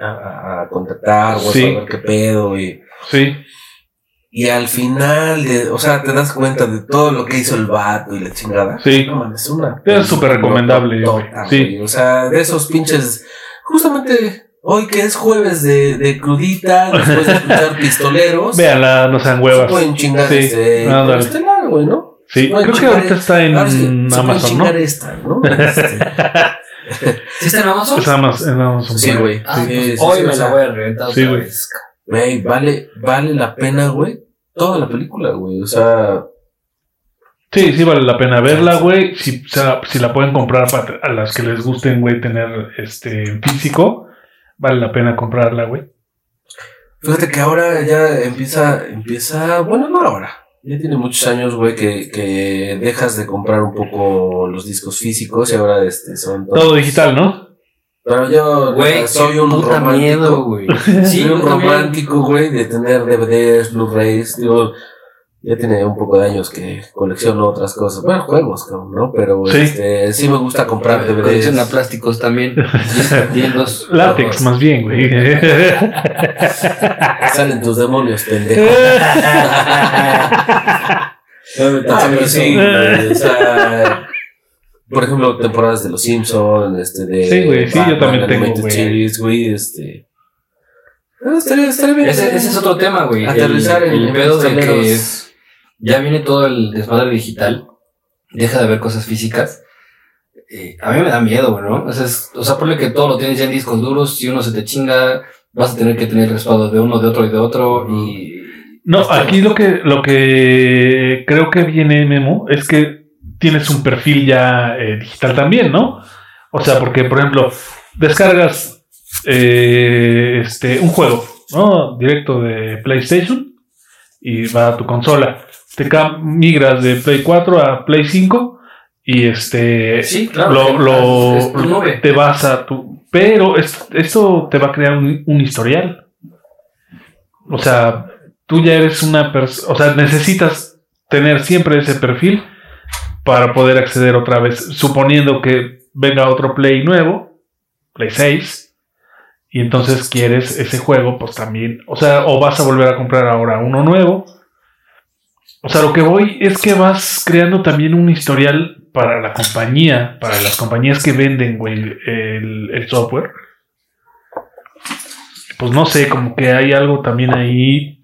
a, a- contactar, güey, Sí. a ver qué pedo, güey. Sí, Y al final, de, o sea, te das cuenta de todo lo que hizo el vato y la chingada. Sí. No mames, es una. Es súper recomendable, película, Sí. güey. O sea, de esos pinches. Justamente hoy que es jueves de, de crudita, después de escuchar pistoleros. véanla, no sean se huevas. pueden chingar Sí. este. Ándale. con Estelar, güey, ¿no? Sí, creo que ahorita es- está en ahora sí, se Amazon, ¿no? chingar esta, ¿no? Este, ¿Sí está en Amazon? Es Amazon, en Amazon. sí, güey. Ah, Sí, pues sí, hoy me la voy a reventar sí, otra güey. Güey, vale, vale la pena, güey. Toda la película, güey. O sea, Sí, sí vale la pena verla, güey. Si, o sea, si la pueden comprar para a las que les gusten, güey, tener este físico, vale la pena comprarla, güey. Fíjate que ahora ya empieza, empieza, bueno, no ahora, ya tiene muchos años, güey, que, que dejas de comprar un poco los discos físicos y ahora este son todos- Todo digital, ¿no? Pero yo Güey, soy un puta romántico, miedo, güey. soy un también. romántico, güey, de tener DVDs, Blu-rays, digo, ya tiene un poco de años que colecciono otras cosas, bueno, juegos, cabrón, ¿no? Pero Sí. este, sí me gusta comprar Colecciona DVDs. plásticos también. Los- Látex, más bien, güey. Salen tus demonios, pendejo. Ah, pero sí, güey, o sea, por ejemplo, temporadas de Los Simpsons, este, de. Sí, güey, sí, yo también tengo, güey. Series, güey, este. Ah, estaría, estaría bien. Ese, ese es otro tema, güey. El, Aterrizar en- el en pedo de que pistaleros. ya viene todo el desmadre digital. Deja de ver cosas físicas. Eh, a mí me da miedo, güey, ¿no? O sea, es- o sea, ponle que todo lo tienes ya en discos duros. Si uno se te chinga, vas a tener que tener respaldo de uno, de otro y de otro. Y. No, aquí lo que, lo que creo que viene, Memo, es que tienes un perfil ya eh, digital también, ¿no? O sea, porque, por ejemplo, descargas eh, este, un juego, ¿no? Directo de PlayStation y va a tu consola. Te migras de Play 4 a Play 5 y este Sí, claro. lo, lo- es te vas a tu pero es- esto te va a crear un, un historial o sea tú ya eres una persona o sea necesitas tener siempre ese perfil para poder acceder otra vez suponiendo que venga otro play nuevo play 6 y entonces quieres ese juego pues también o sea o vas a volver a comprar ahora uno nuevo o sea, lo que voy es que vas creando también un historial para la compañía, para las compañías que venden, el, el software. Pues no sé, como que hay algo también ahí.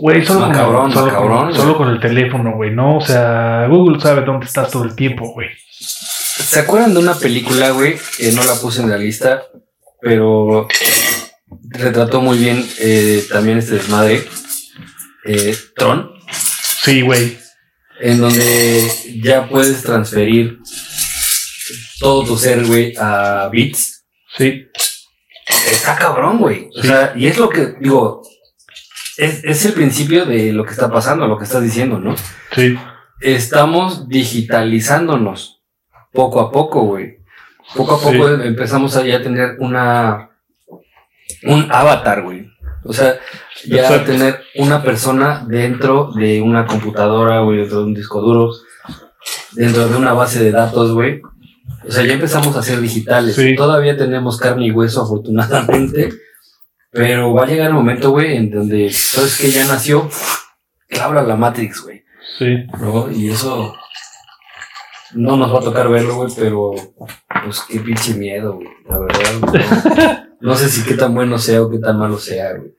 Güey, solo, con- Macabrón, solo, con, solo con el teléfono, güey, ¿no? O sea, Google sabe dónde estás todo el tiempo, güey. ¿Se acuerdan de una película, güey? Que no la puse en la lista, pero retrató muy bien eh, también este desmadre. Eh, Tron, Sí, güey. en donde ya puedes transferir todo tu ser, güey, a bits. Sí, Está cabrón, güey. O sea, y es lo que, digo, es, es el principio de lo que está pasando, lo que estás diciendo, ¿no? sí. estamos digitalizándonos poco a poco, güey. Poco a poco Sí. empezamos a ya tener una un avatar, güey. O sea, ya Exacto. tener una persona dentro de una computadora, güey, dentro de un disco duro, dentro de una base de datos, güey. O sea, ya empezamos a ser digitales. Sí. Todavía tenemos carne y hueso, afortunadamente. Pero va a llegar el momento, güey, en donde, ¿sabes que Ya nació, abra la Matrix, güey. Sí. ¿no? Y eso no nos va a tocar verlo, güey, pero pues qué pinche miedo, güey. La verdad, no, no sé si qué tan bueno sea o qué tan malo sea, güey.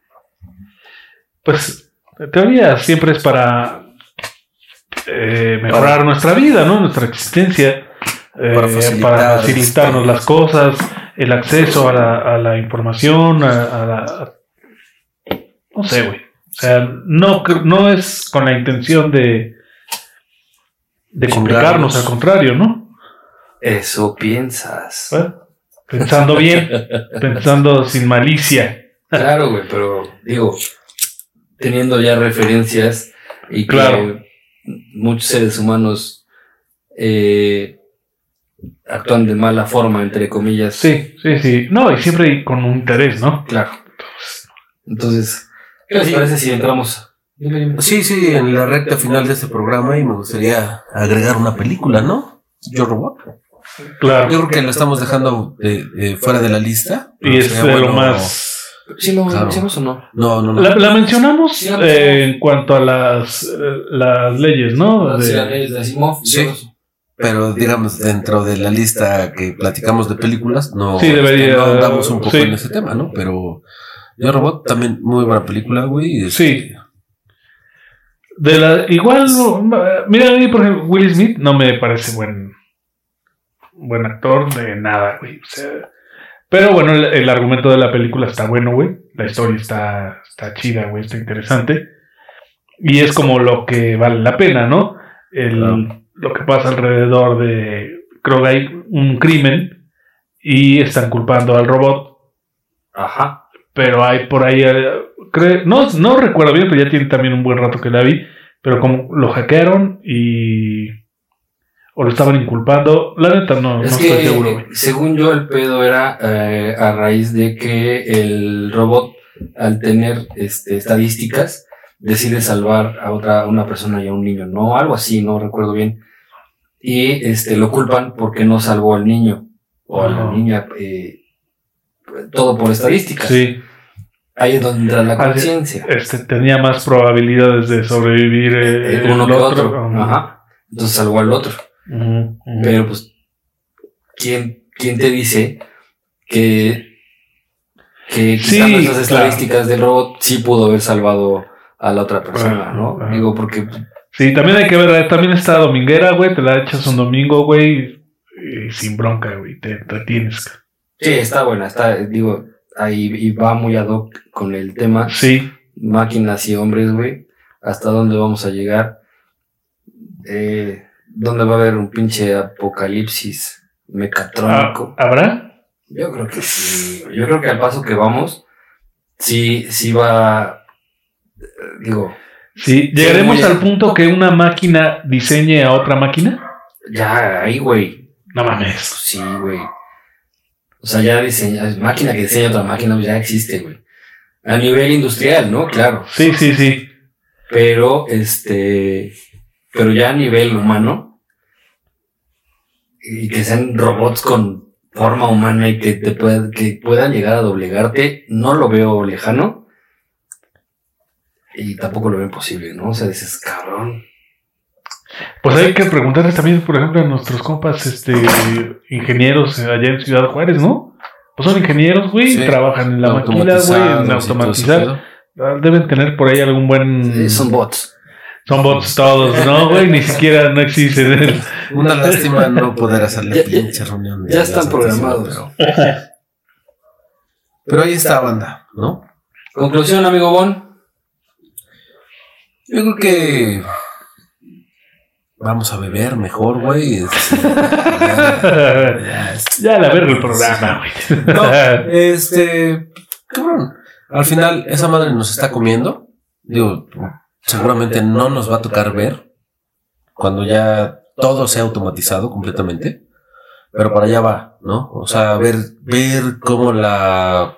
Pues, en teoría siempre es para eh, mejorar nuestra vida, ¿no? Nuestra existencia. eh, Para facilitar para facilitarnos las las cosas, el acceso a la, a la información, a, a la... no sé, güey. O sea, no, no es con la intención de, de complicarnos, al contrario, ¿no? Eso piensas. Pensando bien, pensando sin malicia. Claro, güey, pero digo, teniendo ya referencias y que Claro. muchos seres humanos eh, actúan de mala forma, entre comillas. Sí, sí, sí. No, y siempre con un interés, ¿no? Claro. Entonces, ¿qué les parece si entramos? Sí, sí, en la recta final de este programa y me gustaría agregar una película, ¿no? Yo Robot. Claro. Yo creo que lo estamos dejando de- de fuera de la lista. Y es de lo más. ¿Sí lo Claro. mencionamos o no? No, no, no. La, la mencionamos Sí, eh, en cuanto a las, eh, las leyes, ¿no? Sí, De- las leyes de Asimov Sí. Pero digamos, dentro de la lista que platicamos de películas, no, Sí, debería- no andamos un poco sí. en ese tema, ¿no? Pero Yo Robot también muy buena película, güey. y es- Sí. De la, igual, mira, a mí, por ejemplo, Will Smith no me parece buen, buen actor de nada, güey. O sea, pero bueno, el, el argumento de la película está bueno, güey. La historia está, está chida, güey, está interesante. Y es como lo que vale la pena, ¿no? El. Lo que pasa alrededor de, creo que hay un crimen y están culpando al robot Ajá. pero hay por ahí, eh, no, no recuerdo bien, pero ya tiene también un buen rato que la vi, pero como lo hackearon y... o lo estaban inculpando, la neta no, no Es estoy que, seguro, güey. según yo, el pedo era eh, a raíz de que el robot, al tener este, estadísticas, decide salvar a otra, a una persona y a un niño, no, algo así, no recuerdo bien. Y este, lo culpan porque no salvó al niño o a la niña, eh, todo por estadísticas. Sí, Ahí es donde entra la conciencia. este, tenía más probabilidades de sobrevivir eh, Eh, uno el que otro. Ajá. Ajá. Entonces salvó al otro. Pero pues, ¿quién, quién te dice que, que Sí, claro. estadísticas del robot sí pudo haber salvado a la otra persona, ¿no? Digo, porque Sí, también hay que ver, también está dominguera, güey, te la echas un domingo, güey, y sin bronca, güey, te entretienes. sí, está buena, está, digo, ahí y va muy ad hoc con el tema Sí, máquinas y hombres, güey. ¿Hasta dónde vamos a llegar? Eh, ¿Dónde va a haber un pinche apocalipsis Ah, mecatrónico? ¿habrá? Yo creo que sí. Yo creo que al paso que vamos, sí, sí va. Digo, Sí, llegaremos al punto que una máquina diseñe a otra máquina. ya ahí, güey. No mames. Pues sí, güey. O sea, ya diseña, máquina que diseña otra máquina, pues ya existe, güey. A nivel industrial, ¿no? Claro. Sí, sí, sí. Pero, este. Pero ya a nivel humano. Y que sean robots con forma humana y que te puedan, que puedan llegar a doblegarte, no lo veo lejano. Y tampoco lo veo imposible, ¿no? O sea, dices, cabrón. Pues hay que preguntarles también, por ejemplo, a nuestros compas, este, ingenieros allá en Ciudad Juárez, ¿no? Pues son ingenieros, güey, Sí. trabajan en la máquina, güey, en automatizar. Ah, Deben tener por ahí algún buen... Sí, son bots. Son bots todos, ¿no, güey? Ni siquiera no existen. Una lástima no poder hacer la pinche reunión. ya están programados. Pero, pero ahí está banda, ¿no? Conclusión, amigo Bon. Yo creo que vamos a beber mejor, güey. Este, ya- este, la verga el programa, güey. No, este, cabrón. Al final, esa madre nos está comiendo. Digo, seguramente no nos va a tocar ver cuando ya todo sea automatizado completamente. Pero para allá va, ¿no? O sea, ver, ver cómo la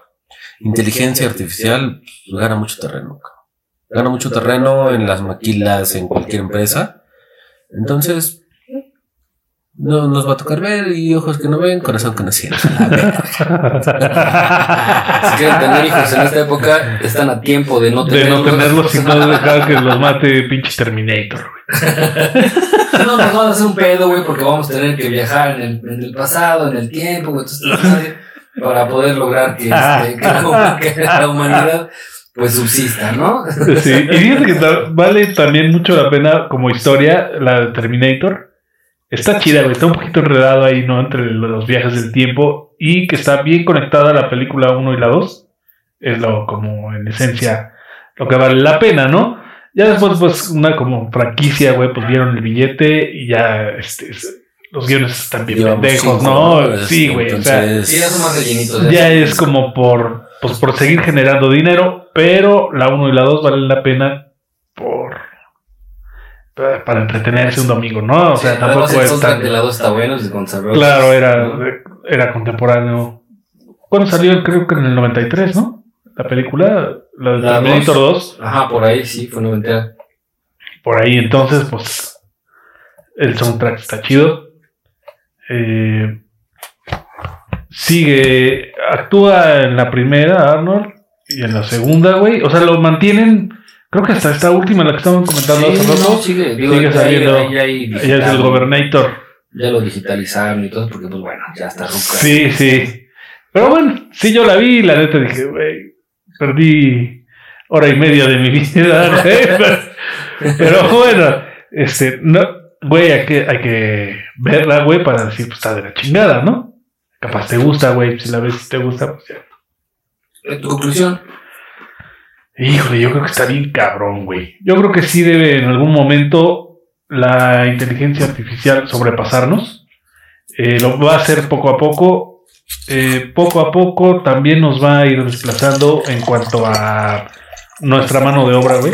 inteligencia artificial gana mucho terreno. cabrón. Gana mucho terreno en las maquilas, en cualquier empresa. Entonces, no nos va a tocar ver y ojos que no ven, corazón que no siente. Si quieren tener hijos en esta época, están a tiempo de no De tenerlos. no tenerlos y no dejar que los mate pinche Terminator. No, nos vamos a hacer un pedo, güey, porque vamos a tener que viajar en el, en el pasado, en el tiempo, güey, entonces, para poder lograr que, este, que la, que la humanidad pues subsista, ¿no? Sí, y fíjate que vale también mucho la pena como historia la de Terminator. Está chida, güey. Está un poquito enredado ahí, ¿no? Entre los viajes del tiempo y que está bien conectada la película 1 y la 2. Es lo como en esencia lo que vale la pena, ¿no? Ya después, pues, una como franquicia, güey, pues vieron el billete y ya este, es- los guiones están bien Llevamos pendejos, cinco, ¿no? Sí, güey. O sea, entonces- Sí, ya son más rellenitos. ya es como por pues por seguir generando dinero, pero la 1 y la 2 valen la pena por para entretenerse un domingo, ¿no? O sea, tampoco Además, el es soundtrack tan- de la 2 está bueno. Claro, era, era contemporáneo. ¿Cuándo salió? Creo que en el 93, ¿no? La película, la de Terminator 2. Ajá, por ahí sí, fue noventera. Por ahí, entonces, pues, el soundtrack está chido. Eh, sigue, actúa en la primera, Arnold, y en la segunda, güey. O sea, lo mantienen, creo que hasta esta última, la que estaban comentando Sí, hace no, sigue, digo, sigue saliendo. Ella es el Gobernator. Ya lo digitalizaron y todo, porque pues bueno, ya está ruca. Sí, sí. Pero bueno, sí, yo la vi y la neta dije, güey, perdí hora y media de mi vida, güey. Pero bueno, este, no, güey, hay que, hay que verla, güey, para decir, pues está de la chingada, ¿no? Capaz te gusta, güey, si la ves y te gusta, pues ya. ¿Tu conclusión? Híjole, yo creo que está bien cabrón, güey. Yo creo que sí debe en algún momento la inteligencia artificial sobrepasarnos. Eh, lo va a hacer poco a poco. Eh, poco a poco también nos va a ir desplazando en cuanto a nuestra mano de obra, güey.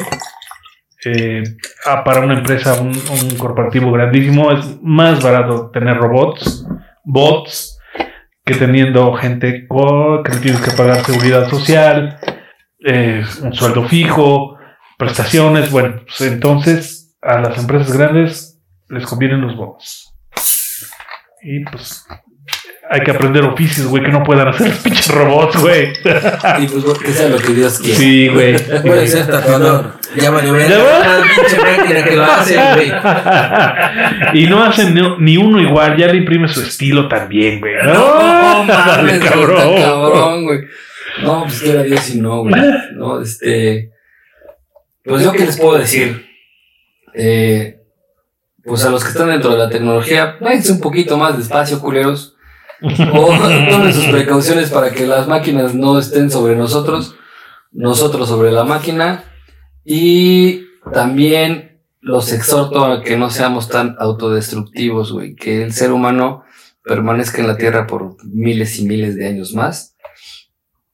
Eh, ah, para una empresa, un, un corporativo grandísimo, es más barato tener robots, bots, que teniendo gente que le tienes que pagar seguridad social, eh, un sueldo fijo, prestaciones, bueno, pues entonces a las empresas grandes les convienen los bots. Y pues hay que aprender oficios, güey, que no puedan hacer los pinches robots, güey. Y pues bueno, que sea lo que Dios quiera. Sí, güey. Puede ser tatuador. Ya valió ver. ¿Ya va? Una pinche máquina que lo hace, güey. y no hacen ni, ni uno igual, ya le imprime su estilo también, güey. No, No, mames, Dale, cabrón. cabrón. cabrón, güey. No, pues quiera Dios y no, güey. No, este. Pues yo qué les puedo decir. Eh, pues a los que están dentro de la tecnología, váyanse un poquito más despacio, culeros. O tomen sus precauciones para que las máquinas no estén sobre nosotros, nosotros sobre la máquina. Y también los exhorto a que no seamos tan autodestructivos, güey. Que el ser humano permanezca en la Tierra por miles y miles de años más.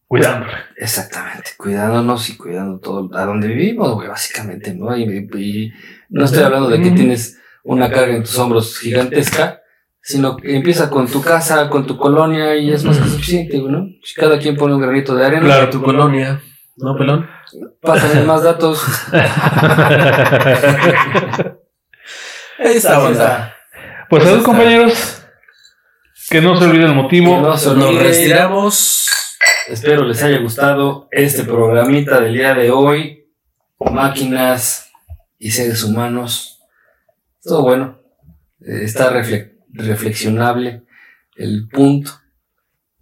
Cuidándole. Exactamente, cuidándonos y cuidando todo a donde vivimos, güey, básicamente, ¿no? Y, y no estoy hablando de que tienes una carga en tus hombros gigantesca, sino que empieza con tu casa, con tu colonia y es más que suficiente, ¿no? Si cada quien pone un granito de arena, Claro. Tu colonia. ¿No, pelón? pásame más datos. Está, banda. Pues salud, compañeros. Que no se olvide el motivo. Que no se Nos retiramos. Espero les haya gustado este programita del día de hoy. Máquinas y seres humanos. Todo bueno. Está refle- reflexionable el punto,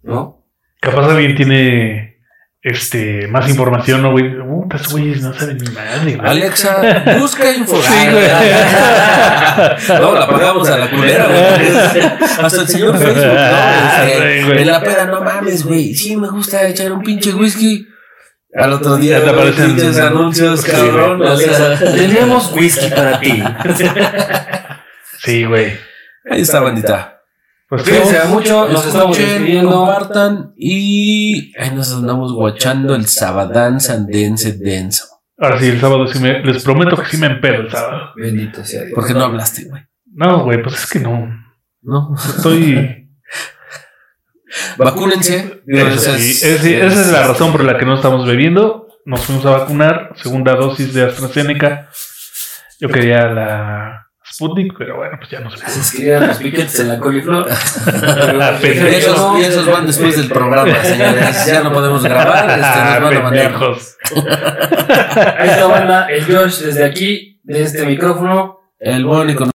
¿no? Capaz alguien tiene este más información, ¿no, güey? Uh, estos güeyes no saben ni madre, güey. Alexa, busca info. Sí, güey. No, la pagamos a la culera, güey. Hasta el señor Facebook. No, este, güey. en la peda, no mames, güey. Sí, me gusta echar un pinche whisky. Al otro día, te güey, aparecen- pinches anuncios, cabrón. güey. o sea, Tenemos whisky para ti. Sí, güey. Ahí está, bandita. Pues Cuídense mucho, nos estamos Escuchen, despidiendo. compartan y ahí nos andamos guachando el Sabadán Sandense Denso. ahora sí, el sábado sí me, les prometo que sí me empedo el sábado. Bendito sea Dios. ¿Por qué no hablaste, güey? No, güey, pues es que no. No. Estoy. Vacúnense. Eso sí, es- sí, esa es la razón por la que no estamos bebiendo. Nos fuimos a vacunar, segunda dosis de AstraZeneca. Yo quería la Sputnik, pero bueno, pues ya no se Se pudo. escribían los piquetes en la coliflor. Y esos, y esos van después del programa, señores. Ya no podemos grabar. Este, nos van a está banda, el Josh desde aquí, de este micrófono. El con